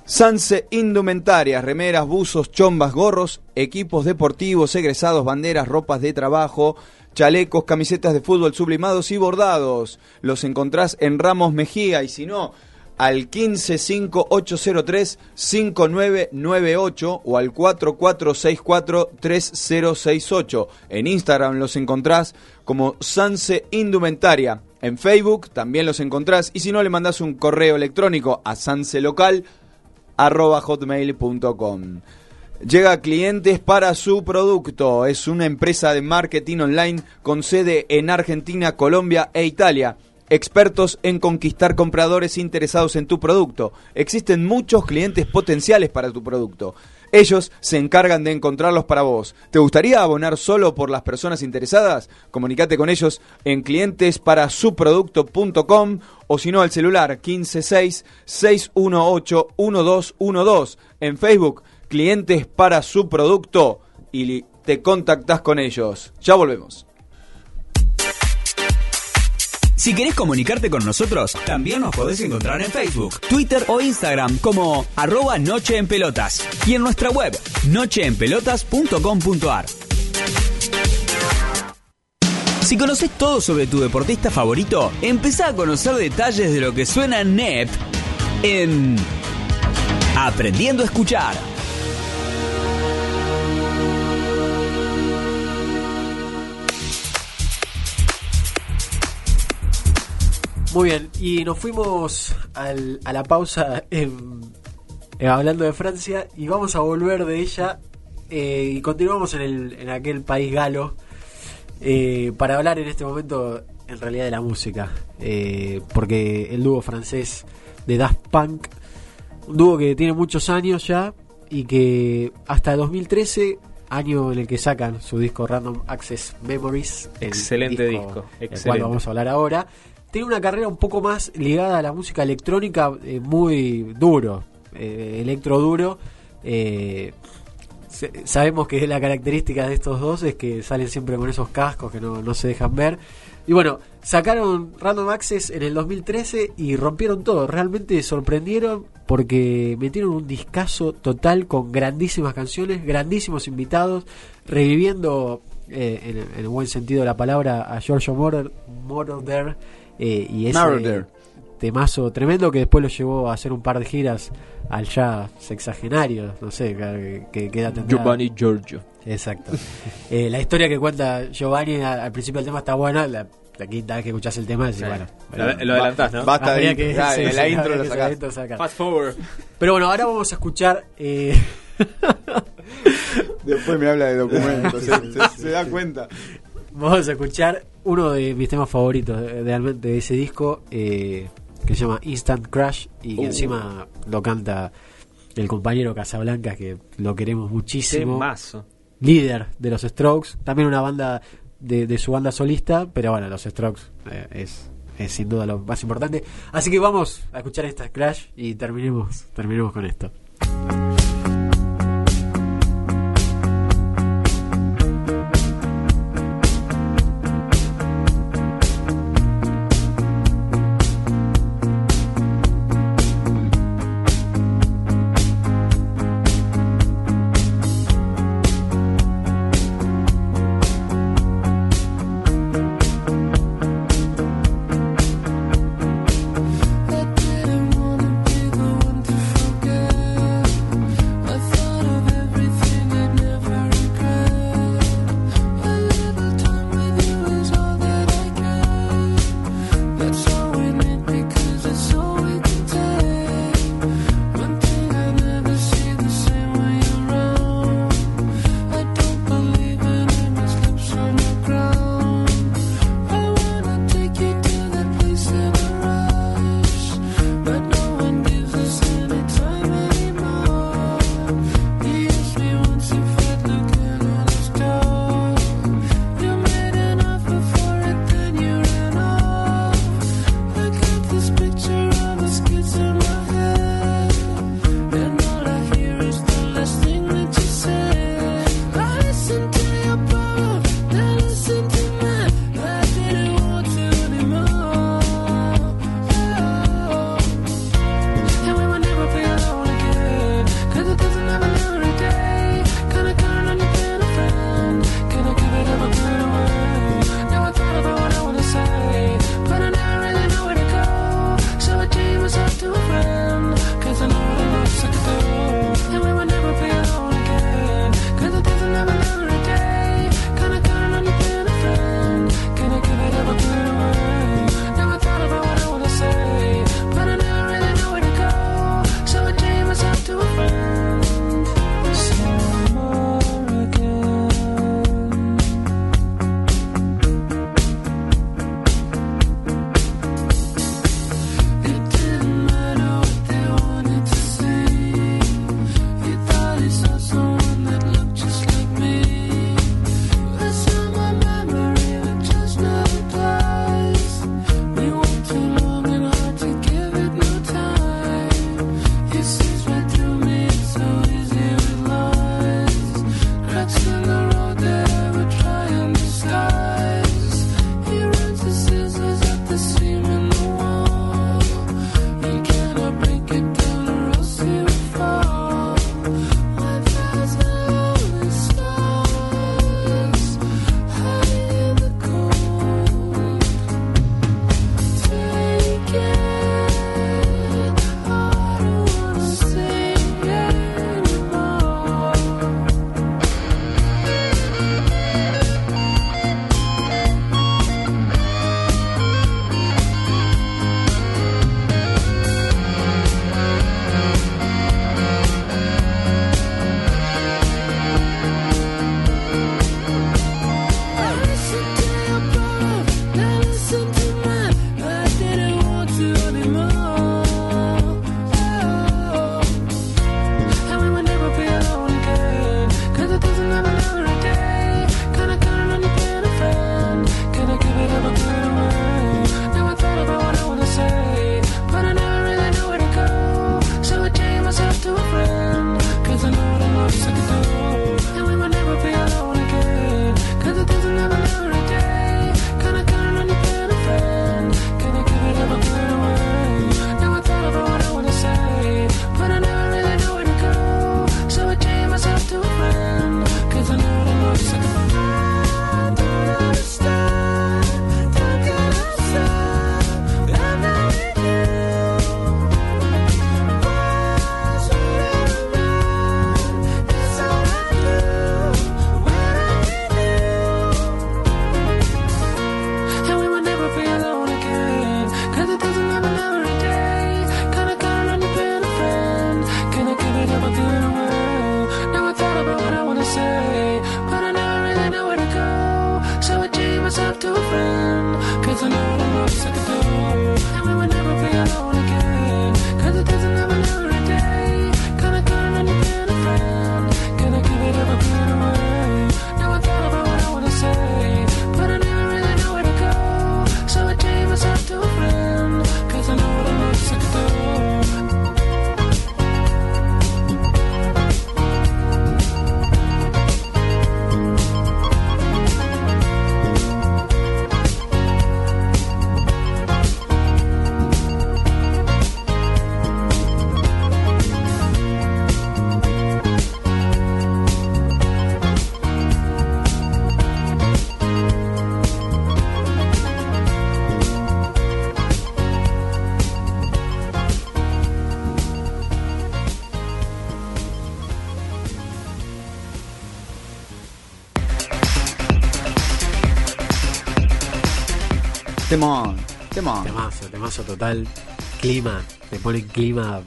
[SPEAKER 2] Sanse Indumentarias, remeras, buzos, chombas, gorros, equipos deportivos, egresados, banderas, ropas de trabajo, chalecos, camisetas de fútbol sublimados y bordados. Los encontrás en Ramos Mejía y si no, al 155803-5998 o al 4464-3068. En Instagram los encontrás como Sanse Indumentaria. En Facebook también los encontrás y si no le mandás un correo electrónico a sanselocal arroba hotmail.com. Llega a clientes para su producto. Es una empresa de marketing online con sede en Argentina, Colombia e Italia. Expertos en conquistar compradores interesados en tu producto. Existen muchos clientes potenciales para tu producto. Ellos se encargan de encontrarlos para vos. ¿Te gustaría abonar solo por las personas interesadas? Comunicate con ellos en clientesparasuproducto.com o si no al celular 156-618-1212 en Facebook, clientes para su producto y te contactás con ellos. Ya volvemos.
[SPEAKER 1] Si querés comunicarte con nosotros, también nos podés encontrar en Facebook, Twitter o Instagram como arroba Noche en Pelotas y en nuestra web nocheenpelotas.com.ar. Si conoces todo sobre tu deportista favorito, empezá a conocer detalles de lo que suena NEP en Aprendiendo a Escuchar.
[SPEAKER 3] Muy bien, y nos fuimos al- a la pausa en- hablando de Francia y vamos a volver de ella eh, y continuamos en, el, en aquel país galo eh, para hablar en este momento en realidad de la música, eh, porque el dúo francés de Daft Punk, un dúo que tiene muchos años ya y que hasta 2013 año en el que sacan su disco Random Access Memories, el
[SPEAKER 4] Excelente disco,
[SPEAKER 3] cual
[SPEAKER 4] excelente.
[SPEAKER 3] vamos a hablar ahora. Tiene una carrera un poco más ligada a la música electrónica, eh, muy duro, eh, electro duro. eh, sabemos que la característica de estos dos es que salen siempre con esos cascos que no, no se dejan ver. Y bueno, sacaron Random Access en el 2013 y rompieron todo. Realmente sorprendieron porque metieron un discazo total con grandísimas canciones, grandísimos invitados, reviviendo en, en buen sentido de la palabra a Giorgio Moroder eh, y ese
[SPEAKER 2] Moroder.
[SPEAKER 3] temazo tremendo que después lo llevó a hacer un par de giras al ya sexagenario, no sé, que, que, que edad tendrá.
[SPEAKER 4] Giovanni Giorgio.
[SPEAKER 3] Exacto. Eh, la historia que cuenta Giovanni al, al principio del tema está buena. La, la quinta vez que escuchas el tema, decís, bueno.
[SPEAKER 4] Lo, lo adelantás, ¿no?
[SPEAKER 2] Basta de
[SPEAKER 3] que-
[SPEAKER 2] ya,
[SPEAKER 3] sí,
[SPEAKER 2] en
[SPEAKER 3] sí,
[SPEAKER 2] la intro lo sacás.
[SPEAKER 4] Fast forward.
[SPEAKER 3] Pero bueno, ahora vamos a escuchar. eh,
[SPEAKER 2] Después me habla de documentos, [LAUGHS] se, se- se da cuenta.
[SPEAKER 3] Vamos a escuchar uno de mis temas favoritos de, de- de ese disco eh, que se llama Instant Crash y que
[SPEAKER 2] Uh.
[SPEAKER 3] encima lo canta el compañero Casablanca que lo queremos muchísimo.
[SPEAKER 4] Temazo.
[SPEAKER 3] líder de los Strokes, también una banda de, de su banda solista, pero bueno, los Strokes eh, es, es sin duda lo más importante. Así que vamos a escuchar esta Crash y terminemos, terminemos con esto.
[SPEAKER 2] Temón, temón.
[SPEAKER 3] Temazo, temazo total. Clima, te pone clima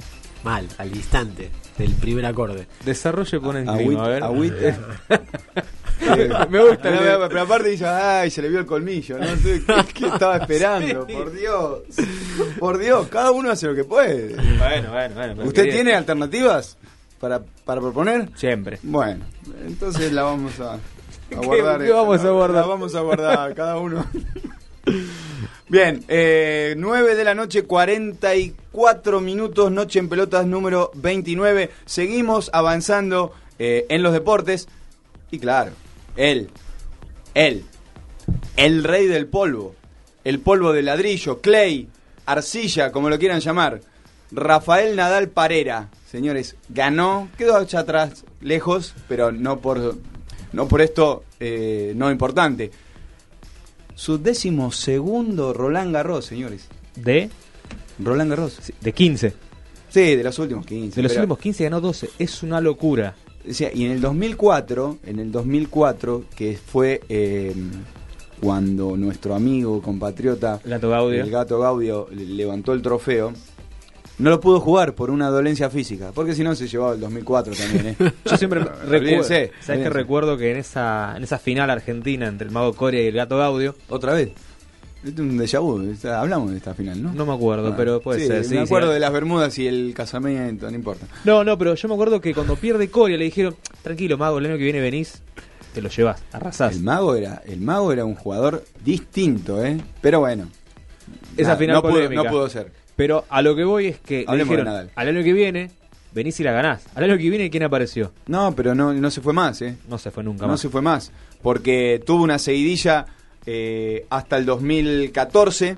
[SPEAKER 3] mal, al instante del primer acorde.
[SPEAKER 4] Desarrollo pone en
[SPEAKER 2] Agüita,
[SPEAKER 4] clima, a ver. [LAUGHS] Me gusta. [LAUGHS]
[SPEAKER 2] No,
[SPEAKER 4] el-
[SPEAKER 2] no, pero aparte dice, ay, se le vio el colmillo. No sé qué, qué estaba esperando. [LAUGHS]
[SPEAKER 3] Sí.
[SPEAKER 2] Por Dios. Por Dios, cada uno hace lo que puede.
[SPEAKER 4] Bueno, bueno, bueno.
[SPEAKER 2] ¿Usted
[SPEAKER 4] quería-
[SPEAKER 2] tiene alternativas para, para proponer?
[SPEAKER 4] Siempre.
[SPEAKER 2] Bueno, entonces la vamos a, a guardar.
[SPEAKER 4] qué vamos a guardar?
[SPEAKER 2] La vamos a guardar, cada uno. Bien, eh, 9 de la noche, 44 minutos, noche en pelotas número 29. Seguimos avanzando eh, en los deportes. Y claro, él, él, el rey del polvo, el polvo de ladrillo, clay, arcilla, como lo quieran llamar, Rafael Nadal Parera, señores, ganó, quedó allá atrás, lejos, pero no por, no por esto eh, no importante. Su décimo segundo Roland Garros, señores.
[SPEAKER 4] De,
[SPEAKER 2] Roland Garros.
[SPEAKER 4] de 15.
[SPEAKER 2] Sí, de los últimos 15.
[SPEAKER 4] De los
[SPEAKER 2] pero-
[SPEAKER 4] últimos 15 ganó 12. Es una locura.
[SPEAKER 2] O sea, y en el 2004, en el 2004, que fue eh, cuando nuestro amigo, compatriota,
[SPEAKER 4] El Gato Gaudio.
[SPEAKER 2] el gato Gaudio, le- levantó el trofeo, no lo pudo jugar por una dolencia física, porque si no se llevaba el 2004 también, ¿eh? [LAUGHS]
[SPEAKER 4] Yo siempre [LAUGHS] recuerdo, ¿sabes que recuerdo que en esa en esa final argentina entre el Mago Coria y el Gato Gaudio,
[SPEAKER 2] Otra vez. Es un déjà vu, hablamos de esta final, ¿no?
[SPEAKER 4] no me acuerdo,
[SPEAKER 2] Ah,
[SPEAKER 4] pero puede
[SPEAKER 2] sí,
[SPEAKER 4] ser, sí,
[SPEAKER 2] me
[SPEAKER 4] sí.
[SPEAKER 2] acuerdo de las Bermudas y el casamiento, no importa.
[SPEAKER 4] No, no, pero yo me acuerdo que cuando pierde Coria le dijeron, tranquilo, Mago, el año que viene venís, te lo llevas, arrasás.
[SPEAKER 2] El mago era, el mago era un jugador distinto, ¿eh? Pero bueno.
[SPEAKER 4] Esa
[SPEAKER 2] nada,
[SPEAKER 4] final
[SPEAKER 2] no pudo, no pudo ser.
[SPEAKER 4] Pero a lo que voy es que le
[SPEAKER 2] Hablemos de
[SPEAKER 4] dijeron,
[SPEAKER 2] Nadal.
[SPEAKER 4] al año que viene, venís y la ganás. Al año que viene, ¿quién apareció?
[SPEAKER 2] No, pero no, no se fue más, ¿eh?
[SPEAKER 4] No se fue nunca
[SPEAKER 2] No
[SPEAKER 4] más.
[SPEAKER 2] se fue más. Porque tuvo una seguidilla eh, hasta el 2014,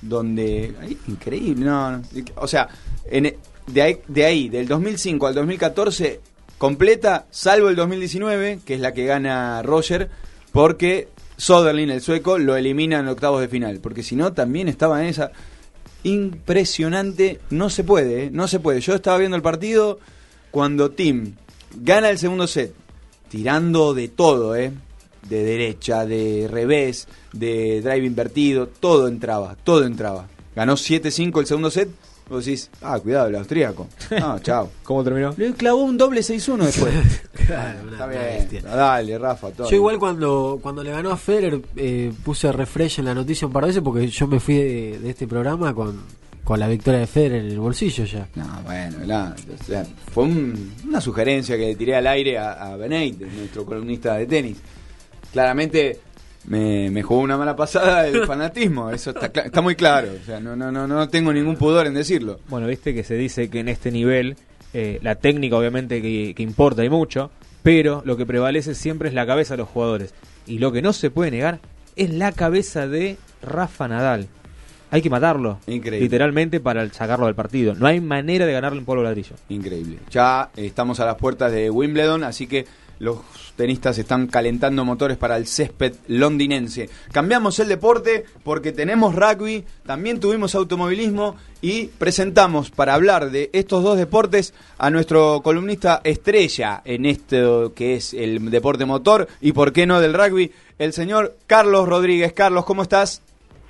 [SPEAKER 2] donde... ay, increíble, no, no. O sea, en- de, ahí, de ahí, del 2005 al 2014, completa, salvo el 2019, que es la que gana Roger, porque Soderlin, el sueco, lo elimina en octavos de final. Porque si no, también estaba en esa... Impresionante, no se puede, ¿eh? no se puede. Yo estaba viendo el partido cuando Tim gana el segundo set, tirando de todo, ¿eh? De derecha, de revés, de drive invertido, todo entraba, todo entraba. Ganó 7-5 el segundo set, vos decís, ah, cuidado, el austríaco. No, [LAUGHS] chao.
[SPEAKER 4] ¿Cómo terminó?
[SPEAKER 2] Le clavó un doble 6-1 después. [LAUGHS]
[SPEAKER 3] Claro, una-
[SPEAKER 2] Está
[SPEAKER 3] una
[SPEAKER 2] dale, Rafa. todo
[SPEAKER 3] Yo igual cuando, cuando le ganó a Federer eh, puse refresh en la noticia un par de veces porque yo me fui de, de este programa con, con la victoria de Federer en el bolsillo ya.
[SPEAKER 2] No, bueno, la- o sea, fue un- una sugerencia que le tiré al aire a, a Beneit, nuestro columnista de tenis. Claramente me, me jugó una mala pasada el [LAUGHS] fanatismo, eso está, cla- está muy claro. O sea, no, no, no, no tengo ningún pudor en decirlo.
[SPEAKER 4] Bueno, viste que se dice que en este nivel eh, la técnica obviamente que, que importa y mucho, pero lo que prevalece siempre es la cabeza de los jugadores. Y lo que no se puede negar es la cabeza de Rafa Nadal. Hay que matarlo,
[SPEAKER 2] Increíble.
[SPEAKER 4] literalmente, para sacarlo del partido. No hay manera de ganarle en polvo ladrillo.
[SPEAKER 2] Increíble. Ya estamos a las puertas de Wimbledon, así que los tenistas están calentando motores para el césped londinense. Cambiamos el deporte porque tenemos rugby, también tuvimos automovilismo y presentamos para hablar de estos dos deportes a nuestro columnista estrella en esto que es el deporte motor y por qué no del rugby, el señor Carlos Rodríguez. Carlos, ¿cómo estás?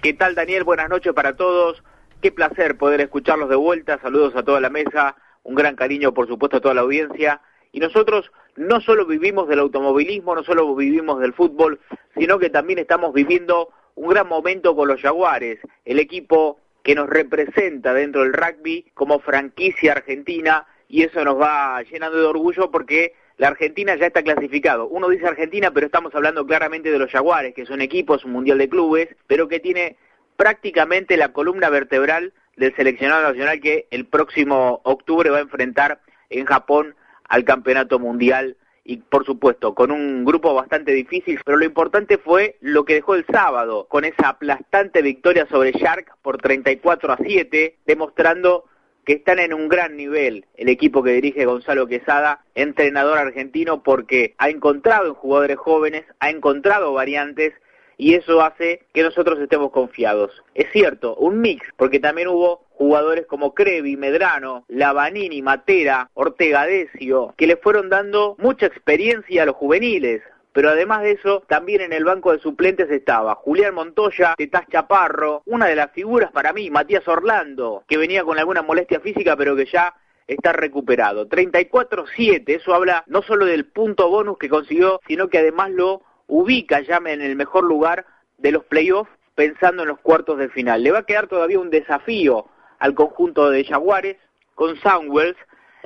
[SPEAKER 8] ¿Qué tal, Daniel? Buenas noches para todos. Qué placer poder escucharlos de vuelta. Saludos a toda la mesa. Un gran cariño, por supuesto, a toda la audiencia. Y nosotros no solo vivimos del automovilismo, no solo vivimos del fútbol, sino que también estamos viviendo un gran momento con los Jaguares, el equipo que nos representa dentro del rugby como franquicia argentina y eso nos va llenando de orgullo porque la Argentina ya está clasificado. Uno dice Argentina, pero estamos hablando claramente de los Jaguares, que es un equipo, es un mundial de clubes, pero que tiene prácticamente la columna vertebral del seleccionado nacional que el próximo octubre va a enfrentar en Japón al campeonato mundial y por supuesto con un grupo bastante difícil, pero lo importante fue lo que dejó el sábado con esa aplastante victoria sobre Shark por 34 a 7, demostrando que están en un gran nivel el equipo que dirige Gonzalo Quesada, entrenador argentino, porque ha encontrado en jugadores jóvenes, ha encontrado variantes y eso hace que nosotros estemos confiados. Es cierto, un mix, porque también hubo jugadores como Crevi, Medrano, Lavanini, Matera, Ortega Decio, que le fueron dando mucha experiencia a los juveniles, pero además de eso, también en el banco de suplentes estaba Julián Montoya, Tetás Chaparro, una de las figuras para mí, Matías Orlando, que venía con alguna molestia física, pero que ya está recuperado. 34-7, eso habla no solo del punto bonus que consiguió, sino que además lo ubica ya en el mejor lugar de los playoffs pensando en los cuartos de final. Le va a quedar todavía un desafío al conjunto de Jaguares con Soundwells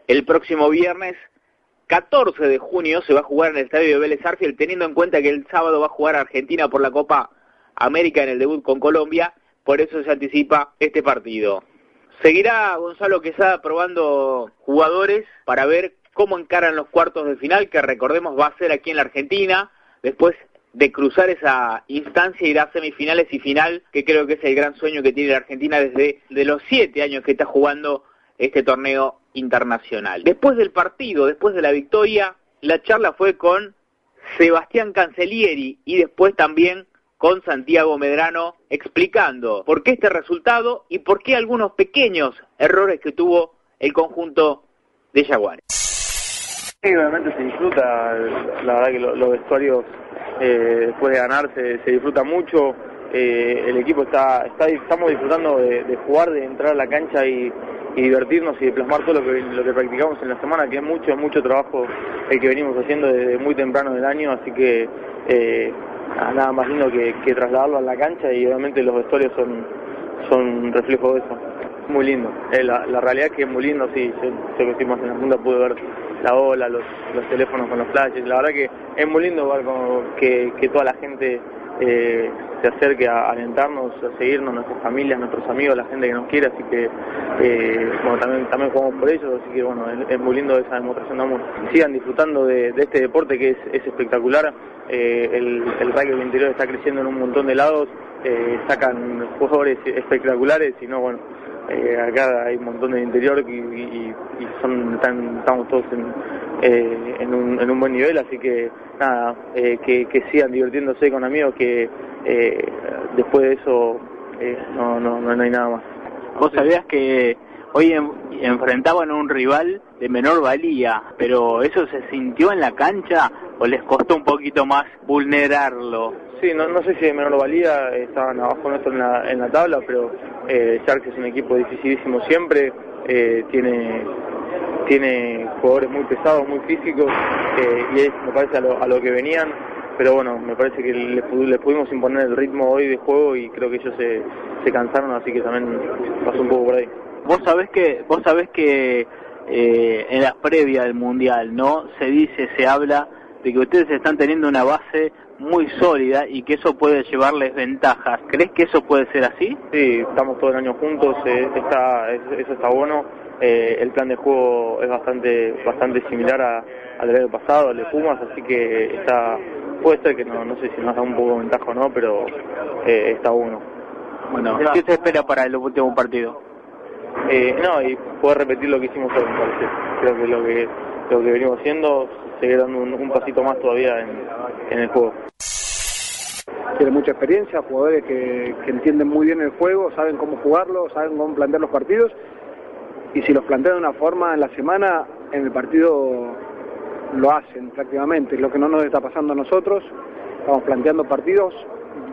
[SPEAKER 8] el próximo viernes 14 de junio se va a jugar en el estadio de Vélez Arfield, teniendo en cuenta que el sábado va a jugar Argentina por la Copa América en el debut con Colombia, por eso se anticipa este partido. Seguirá Gonzalo Quesada probando jugadores para ver cómo encaran los cuartos de final, que recordemos va a ser aquí en la Argentina, después de cruzar esa instancia irá a semifinales y final, que creo que es el gran sueño que tiene la Argentina desde de los siete años que está jugando este torneo internacional. Después del partido, después de la victoria, la charla fue con Sebastián Cancellieri y después también con Santiago Medrano explicando por qué este resultado y por qué algunos pequeños errores que tuvo el conjunto de Jaguares.
[SPEAKER 9] Sí, obviamente se disfruta, la verdad que los vestuarios eh, después de ganar se, disfruta mucho, eh, el equipo está, estamos disfrutando de, jugar, de entrar a la cancha y, divertirnos y de plasmar todo lo que, practicamos en la semana, que es mucho, mucho trabajo el que venimos haciendo desde muy temprano del año, así que eh, nada más lindo que, trasladarlo a la cancha y obviamente los vestuarios son, son reflejo de eso. Muy lindo, eh, la, realidad es que es muy lindo, sí, yo, yo que más en la punta pude ver la ola, los, los teléfonos con los flashes, la verdad que es muy lindo ver como que, que toda la gente eh, se acerque a alentarnos, a seguirnos, nuestras familias, nuestros amigos, la gente que nos quiere, así que eh, bueno, también, también jugamos por ellos, así que bueno, es, muy lindo esa demostración de amor. Sigan disfrutando de, este deporte que es, es espectacular, eh, el, el rugby interior está creciendo en un montón de lados, sacan jugadores espectaculares y no, bueno, eh, acá hay un montón de interior y, y, son, están, estamos todos en, eh, en, un, en, un, buen nivel, así que nada, eh, que, sigan divirtiéndose con amigos, que eh, después de eso eh, no, no, no, hay nada más.
[SPEAKER 8] Vos sabías que hoy en, enfrentaban a un rival de menor valía, pero ¿eso se sintió en la cancha o les costó un poquito más vulnerarlo?
[SPEAKER 9] Sí, no, no sé si de menor valía, estaban abajo nuestro en la, en la tabla, pero eh, Sharks es un equipo dificilísimo siempre, eh, tiene tiene jugadores muy pesados, muy físicos, eh, y es, me parece, a lo, a lo, que venían, pero bueno, me parece que les, les, pudimos imponer el ritmo hoy de juego y creo que ellos se, se cansaron, así que también pasó un poco por ahí.
[SPEAKER 8] Vos sabés que, vos sabés que eh, en la previa del Mundial, ¿no? Se dice, se habla de que ustedes están teniendo una base muy sólida y que eso puede llevarles ventajas. ¿Crees que eso puede ser así?
[SPEAKER 9] Sí, estamos todo el año juntos, eh, está, eso está bueno. Eh, el plan de juego es bastante bastante similar a, al año pasado, al de Pumas, así que está puede ser que no, no sé si nos da un poco de ventaja o no, pero eh, está bueno.
[SPEAKER 8] Bueno, ¿qué se espera para el último partido?
[SPEAKER 9] Eh, no, y poder repetir lo que hicimos hoy, me parece. Creo que lo que lo que venimos haciendo, seguir dando un, pasito más todavía en, en el juego.
[SPEAKER 10] Tiene mucha experiencia, jugadores que, que, entienden muy bien el juego, saben cómo jugarlo, saben cómo plantear los partidos. Y si los plantean de una forma en la semana, en el partido lo hacen prácticamente, lo que no nos está pasando a nosotros, estamos planteando partidos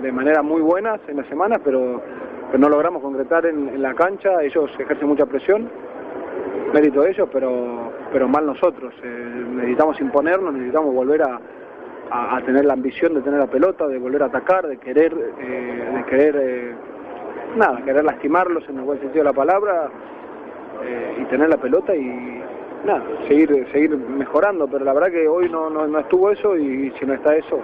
[SPEAKER 10] de manera muy buenas en la semana, pero, pero no logramos concretar en, la cancha, ellos ejercen mucha presión, mérito de ellos, pero, pero mal nosotros, eh, necesitamos imponernos, necesitamos volver a a, tener la ambición de tener la pelota, de volver a atacar, de querer, eh, de querer, eh, nada, querer lastimarlos en el buen sentido de la palabra eh, y tener la pelota y nada, seguir, seguir mejorando, pero la verdad que hoy no, no, no estuvo eso y si no está eso.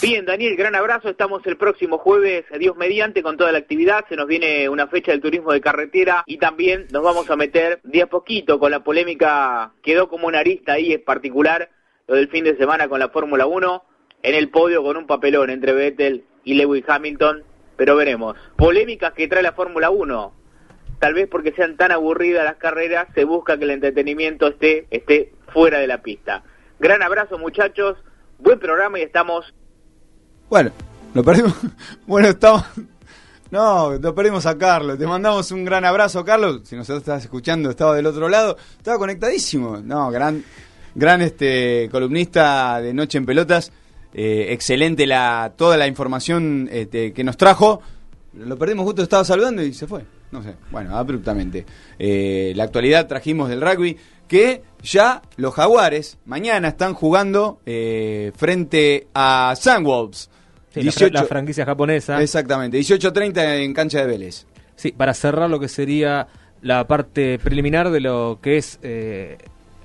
[SPEAKER 8] Bien, Daniel, gran abrazo. Estamos el próximo jueves, Dios mediante, con toda la actividad. Se nos viene una fecha del turismo de carretera y también nos vamos a meter de a poquito con la polémica. Quedó como una arista ahí en particular lo del fin de semana con la Fórmula 1, en el podio con un papelón entre Vettel y Lewis Hamilton, pero veremos. Polémicas que trae la Fórmula 1. Tal vez porque sean tan aburridas las carreras, se busca que el entretenimiento esté, esté fuera de la pista. Gran abrazo muchachos, buen programa y estamos...
[SPEAKER 2] Bueno, lo perdimos. [LAUGHS] Bueno, estamos... No, lo perdimos a Carlos. Te mandamos un gran abrazo, Carlos. Si nos estás escuchando, estaba del otro lado. Estaba conectadísimo. No, gran gran este columnista de Noche en Pelotas. Eh, excelente la toda la información este, que nos trajo. Lo perdimos justo, estaba saludando y se fue. No sé, bueno, abruptamente. Eh, la actualidad trajimos del rugby que ya los jaguares mañana están jugando eh, frente a Sunwolves.
[SPEAKER 4] Sí, la fra- la, franquicia japonesa.
[SPEAKER 2] Exactamente, 18.30 en cancha de Vélez.
[SPEAKER 4] Sí, para cerrar lo que sería la parte preliminar de lo que es eh,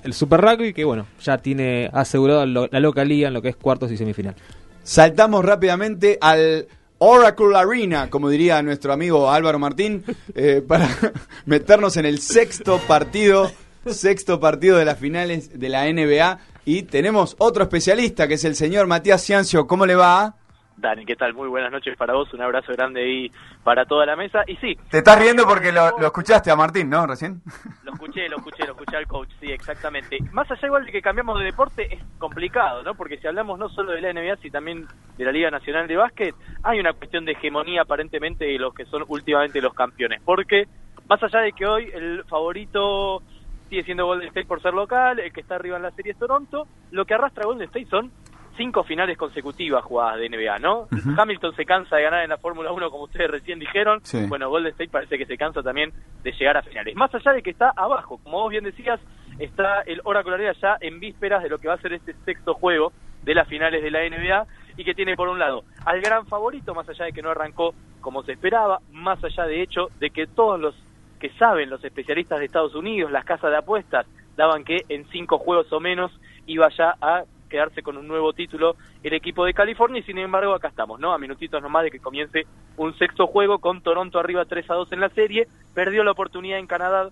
[SPEAKER 4] el Super Rugby, que bueno, ya tiene asegurado lo- la localía en lo que es cuartos y semifinal.
[SPEAKER 2] Saltamos rápidamente al Oracle Arena, como diría nuestro amigo Álvaro Martín, [LAUGHS] eh, para [LAUGHS] meternos en el sexto partido, sexto partido de las finales de la NBA. Y tenemos otro especialista, que es el señor Matías Ciancio. ¿Cómo le va?
[SPEAKER 11] Dani, ¿qué tal? Muy buenas noches para vos, un abrazo grande ahí para toda la mesa. Y sí,
[SPEAKER 2] Te estás riendo porque lo, lo escuchaste a Martín, ¿no? Recién.
[SPEAKER 11] lo escuché, lo escuché, lo escuché al coach, sí, exactamente. Más allá igual de que cambiamos de deporte, es complicado, ¿no? Porque si hablamos no solo de la NBA, sino también de la Liga Nacional de Básquet, hay una cuestión de hegemonía aparentemente de los que son últimamente los campeones. Porque, más allá de que hoy el favorito sigue siendo Golden State por ser local, el que está arriba en la serie es Toronto, lo que arrastra Golden State son cinco finales consecutivas jugadas de NBA, ¿no? Hamilton se cansa de ganar en la Fórmula 1, como ustedes recién dijeron.
[SPEAKER 2] Sí.
[SPEAKER 11] Bueno, Golden State parece que se cansa también de llegar a finales. Más allá de que está abajo, como vos bien decías, está el Oracle Arena ya en vísperas de lo que va a ser este sexto juego de las finales de la NBA y que tiene por un lado al gran favorito, más allá de que no arrancó como se esperaba, más allá de hecho de que todos los que saben, los especialistas de Estados Unidos, las casas de apuestas, daban que en cinco juegos o menos iba ya a quedarse con un nuevo título el equipo de California y sin embargo acá estamos, ¿no? A minutitos nomás de que comience un sexto juego con Toronto arriba 3 a 2 en la serie, perdió la oportunidad en Canadá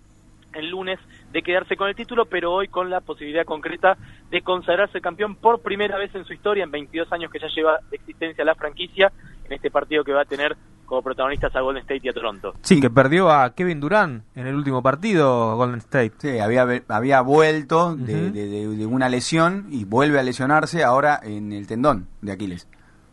[SPEAKER 11] el lunes de quedarse con el título, pero hoy con la posibilidad concreta de consagrarse campeón por primera vez en su historia, en 22 años que ya lleva de existencia la franquicia, en este partido que va a tener como protagonistas a Golden State y a Toronto.
[SPEAKER 4] Sí, que perdió a Kevin Durant en el último partido Golden State.
[SPEAKER 2] Sí, había, había vuelto de, de- de- de una lesión y vuelve a lesionarse ahora en el tendón de Aquiles.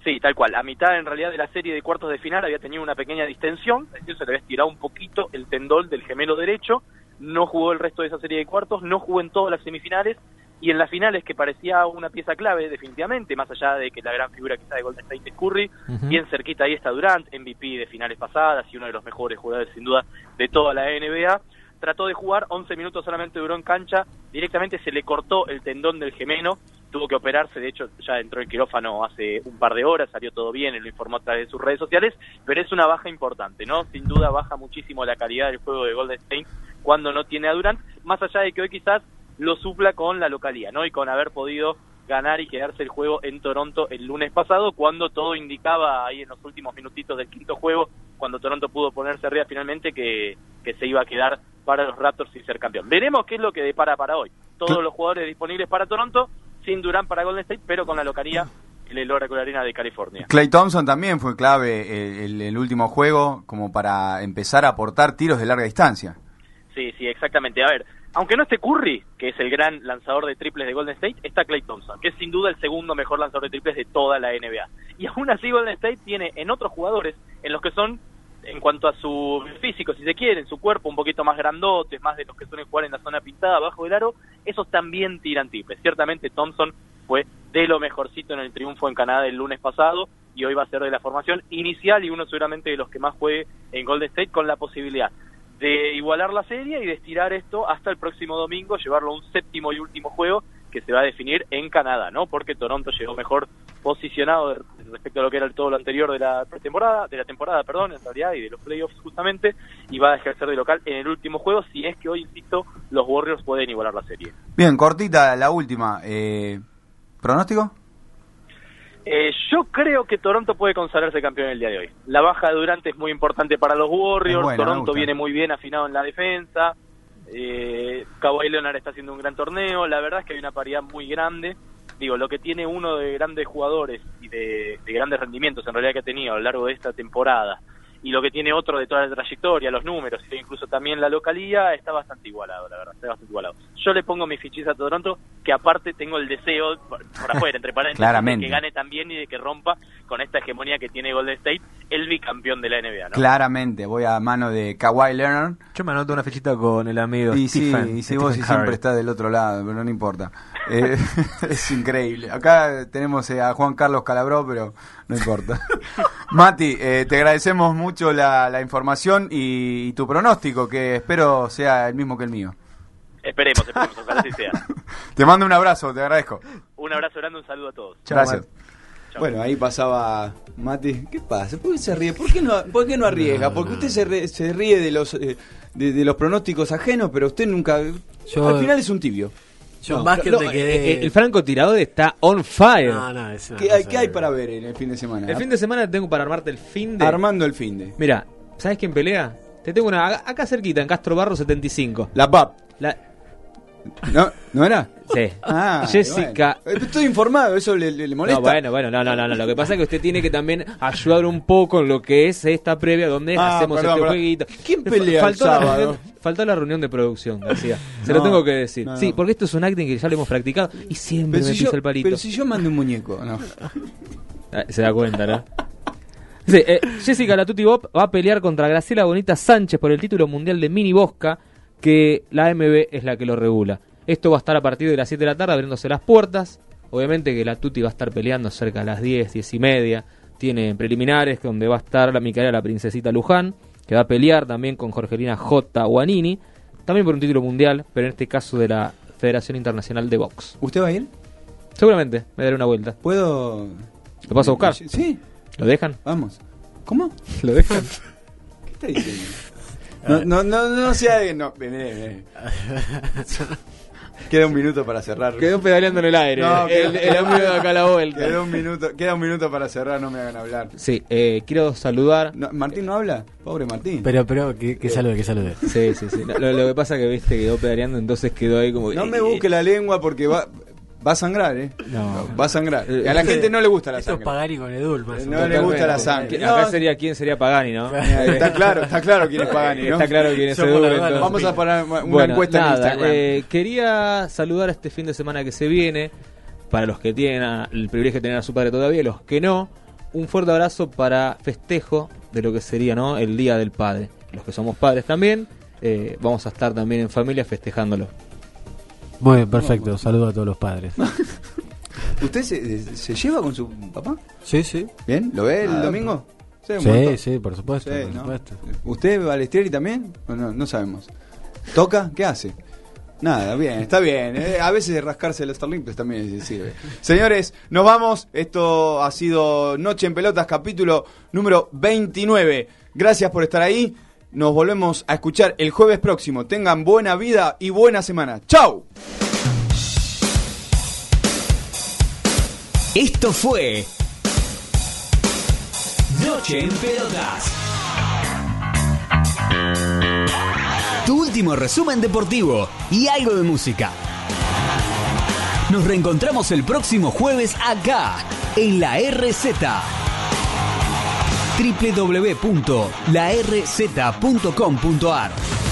[SPEAKER 11] Sí, tal cual. A mitad, en realidad, de la serie de cuartos de final había tenido una pequeña distensión, es decir, se le había estirado un poquito el tendón del gemelo derecho, no jugó el resto de esa serie de cuartos, no jugó en todas las semifinales, y en las finales, que parecía una pieza clave, definitivamente, más allá de que la gran figura quizá de Golden State es Curry, bien cerquita ahí está Durant, MVP de finales pasadas y uno de los mejores jugadores, sin duda, de toda la NBA. Trató de jugar, 11 minutos solamente duró en cancha, directamente se le cortó el tendón del gemelo, tuvo que operarse, de hecho ya entró el quirófano hace un par de horas, salió todo bien, él lo informó a través de sus redes sociales, pero es una baja importante, ¿no? Sin duda baja muchísimo la calidad del juego de Golden State cuando no tiene a Durant, más allá de que hoy quizás lo supla con la localía, ¿no? Y con haber podido ganar y quedarse el juego en Toronto el lunes pasado, cuando todo indicaba ahí en los últimos minutitos del quinto juego, cuando Toronto pudo ponerse arriba finalmente, que, que se iba a quedar para los Raptors sin ser campeón. Veremos qué es lo que depara para hoy. Todos los jugadores disponibles para Toronto, sin Durant para Golden State, pero con la localía en el Oracle Arena de California.
[SPEAKER 2] Clay Thompson también fue clave el- el último juego como para empezar a aportar tiros de larga distancia.
[SPEAKER 11] Sí, sí, exactamente. A ver, aunque no esté Curry, que es el gran lanzador de triples de Golden State, está Clay Thompson, que es sin duda el segundo mejor lanzador de triples de toda la NBA. Y aún así Golden State tiene en otros jugadores, en los que son, en cuanto a su físico, si se quiere, en su cuerpo un poquito más grandotes, más de los que suelen jugar en la zona pintada abajo del aro, esos también tiran triples. Ciertamente Thompson fue de lo mejorcito en el triunfo en Canadá el lunes pasado y hoy va a ser de la formación inicial y uno seguramente de los que más juegue en Golden State con la posibilidad de igualar la serie y de estirar esto hasta el próximo domingo, llevarlo a un séptimo y último juego que se va a definir en Canadá, ¿no? Porque Toronto llegó mejor posicionado respecto a lo que era el todo lo anterior de la pretemporada, de la temporada, perdón, en realidad, y de los playoffs justamente, y va a ejercer de local en el último juego si es que hoy, insisto, los Warriors pueden igualar la serie.
[SPEAKER 2] Bien, cortita la última. Eh, ¿Pronóstico?
[SPEAKER 11] Eh, yo creo que Toronto puede consagrarse campeón el día de hoy. La baja de Durant es muy importante para los Warriors.
[SPEAKER 2] Buena,
[SPEAKER 11] Toronto viene muy bien afinado en la defensa. Eh, Kawhi Leonard está haciendo un gran torneo. La verdad es que hay una paridad muy grande. Digo, lo que tiene uno de grandes jugadores y de, de grandes rendimientos en realidad que ha tenido a lo largo de esta temporada y lo que tiene otro de toda la trayectoria, los números e incluso también la localía, está bastante igualado, la verdad, está bastante igualado. Yo le pongo mi fichita a Toronto, que aparte tengo el deseo, por, por afuera, entre paréntesis,
[SPEAKER 2] Claramente.
[SPEAKER 11] de que gane también y de que rompa con esta hegemonía que tiene Golden State, el bicampeón de la NBA, ¿no?
[SPEAKER 2] Claramente, voy a mano de Kawhi Leonard.
[SPEAKER 4] Yo me anoto una fichita con el amigo
[SPEAKER 2] Y sí,
[SPEAKER 4] Stephen,
[SPEAKER 2] y si
[SPEAKER 4] Stephen
[SPEAKER 2] vos sí
[SPEAKER 4] Curry.
[SPEAKER 2] siempre estás del otro lado, pero no importa. Eh, [LAUGHS] es increíble. Acá tenemos eh, a Juan Carlos Calabró, pero no importa. [LAUGHS] Mati, eh, te agradecemos mucho la, la información y, y tu pronóstico, que espero sea el mismo que el mío.
[SPEAKER 11] Esperemos, esperemos, ojalá así sea. [LAUGHS]
[SPEAKER 2] Te mando un abrazo, te agradezco.
[SPEAKER 11] Un abrazo grande, un saludo a todos.
[SPEAKER 2] Gracias. Bueno, ahí pasaba Mati. ¿Qué pasa? ¿Por qué se ríe? ¿Por qué no, por qué no arriesga? Porque usted se, ríe- se ríe de los eh, de, de los pronósticos ajenos, pero usted nunca.
[SPEAKER 3] Yo-
[SPEAKER 2] al final es un tibio.
[SPEAKER 3] Yo
[SPEAKER 2] No,
[SPEAKER 3] en básquet
[SPEAKER 4] No,
[SPEAKER 3] me
[SPEAKER 4] eh,
[SPEAKER 3] quedé.
[SPEAKER 4] eh, el francotirador está on fire.
[SPEAKER 3] No, no, es
[SPEAKER 2] ¿Qué hay, qué hay para ver en el fin de semana?
[SPEAKER 4] El fin de semana tengo para armarte el fin de.
[SPEAKER 2] Armando el fin de.
[SPEAKER 4] Mira, ¿sabes quién pelea? Te tengo una acá- acá cerquita, en Castro Barro 75.
[SPEAKER 2] La PAP.
[SPEAKER 4] La,
[SPEAKER 2] ¿No, ¿No era?
[SPEAKER 4] Sí.
[SPEAKER 2] Ah,
[SPEAKER 4] Jessica.
[SPEAKER 2] bueno. Eh, Estoy informado, ¿eso le, le- le molesta?
[SPEAKER 4] No, bueno, bueno, no, no, no, no. Lo que pasa es que usted tiene que también ayudar un poco en lo que es esta previa donde
[SPEAKER 2] Ah,
[SPEAKER 4] hacemos
[SPEAKER 2] perdón,
[SPEAKER 4] este
[SPEAKER 2] perdón.
[SPEAKER 4] jueguito.
[SPEAKER 2] ¿Quién pelea el
[SPEAKER 4] faltó la,
[SPEAKER 2] sábado?
[SPEAKER 4] reunión, faltó la reunión de producción, García. Se
[SPEAKER 2] No,
[SPEAKER 4] lo tengo que decir.
[SPEAKER 2] no,
[SPEAKER 4] Sí, porque esto es un acting que ya lo hemos practicado y siempre
[SPEAKER 2] Pero
[SPEAKER 4] me
[SPEAKER 2] si,
[SPEAKER 4] pisa
[SPEAKER 2] yo,
[SPEAKER 4] el palito.
[SPEAKER 2] pero si yo mando un muñeco, no.
[SPEAKER 4] Ah, Se da cuenta, ¿no? Sí, eh, Jessica Latuti Bob va a pelear contra Graciela Bonita Sánchez por el título mundial de mini bosca, que la AMB es la que lo regula. Esto va a estar a partir de las 7 de la tarde abriéndose las puertas. Obviamente que la Tuti va a estar peleando cerca de las 10, 10 y media. Tiene preliminares donde va a estar la Micaela, la princesita Luján, que va a pelear también con Jorgelina J. Guanini, también por un título mundial, pero en este caso de la Federación Internacional de Box.
[SPEAKER 2] ¿Usted va a ir?
[SPEAKER 4] Seguramente me daré una vuelta.
[SPEAKER 2] ¿Puedo...?
[SPEAKER 4] ¿Lo paso a buscar?
[SPEAKER 2] Sí,
[SPEAKER 4] ¿Lo dejan?
[SPEAKER 2] vamos. ¿Cómo? [LAUGHS]
[SPEAKER 4] ¿Lo dejan? [LAUGHS]
[SPEAKER 2] ¿Qué está diciendo? No, no, no, no sea de... No, vení, vení. [LAUGHS] Queda un minuto para cerrar.
[SPEAKER 4] Quedó pedaleando en el aire.
[SPEAKER 2] No,
[SPEAKER 4] el,
[SPEAKER 2] quedó-
[SPEAKER 4] el amigo de acá a la vuelta.
[SPEAKER 2] Queda un minuto, queda un minuto para cerrar, no me hagan hablar.
[SPEAKER 4] Sí, eh, quiero saludar.
[SPEAKER 2] No, ¿Martín no habla? Pobre Martín.
[SPEAKER 3] Pero, pero, que, que salude, que salude.
[SPEAKER 4] Sí, sí, sí. Lo, lo que pasa es que viste quedó pedaleando, entonces quedó ahí como.
[SPEAKER 2] No me busque la lengua porque va, va a sangrar, ¿eh?
[SPEAKER 4] No.
[SPEAKER 2] Va a sangrar.
[SPEAKER 4] Eh,
[SPEAKER 2] Y a la gente no le gusta la
[SPEAKER 3] Esto es
[SPEAKER 2] sangre.
[SPEAKER 3] Pagani con Edul, más o
[SPEAKER 2] No le gusta la sangre.
[SPEAKER 4] Acá sería quién sería Pagani, ¿no?
[SPEAKER 2] Está claro, está claro quién es Pagani, ¿no?
[SPEAKER 4] Está claro quién es
[SPEAKER 3] Somos
[SPEAKER 4] Edu,
[SPEAKER 3] la verdad,
[SPEAKER 4] entonces.
[SPEAKER 2] Vamos a poner una
[SPEAKER 4] Bueno,
[SPEAKER 2] encuesta en
[SPEAKER 4] nada,
[SPEAKER 2] Instagram.
[SPEAKER 4] eh, quería saludar este fin de semana que se viene, para los que tienen a- el privilegio de tener a su padre todavía, los que no, un fuerte abrazo para festejo de lo que sería ¿no? el Día del Padre. Los que somos padres también, eh, vamos a estar también en familia festejándolo.
[SPEAKER 3] Muy bien, perfecto. Saludo a todos los padres. [LAUGHS]
[SPEAKER 2] ¿Usted se, se lleva con su papá?
[SPEAKER 3] Sí, sí.
[SPEAKER 2] ¿Bien? ¿Lo ve el
[SPEAKER 3] Ah,
[SPEAKER 2] domingo? montón.
[SPEAKER 3] Sí, sí, por supuesto.
[SPEAKER 2] Sí,
[SPEAKER 3] por
[SPEAKER 2] ¿no?
[SPEAKER 3] supuesto.
[SPEAKER 2] ¿Usted, Balestrieri, también? ¿O no, no sabemos. ¿Toca? ¿Qué hace? Nada, bien, está bien. eh. A veces rascarse el Starlink pues, también sirve. Señores, nos vamos. Esto ha sido Noche en Pelotas, capítulo número 29. Gracias por estar ahí. Nos volvemos a escuchar el jueves próximo. Tengan buena vida y buena semana. ¡Chau!
[SPEAKER 1] Esto fue Noche en Pelotas. Tu último resumen deportivo y algo de música. Nos reencontramos el próximo jueves acá, en la RZ. www.larz.com.ar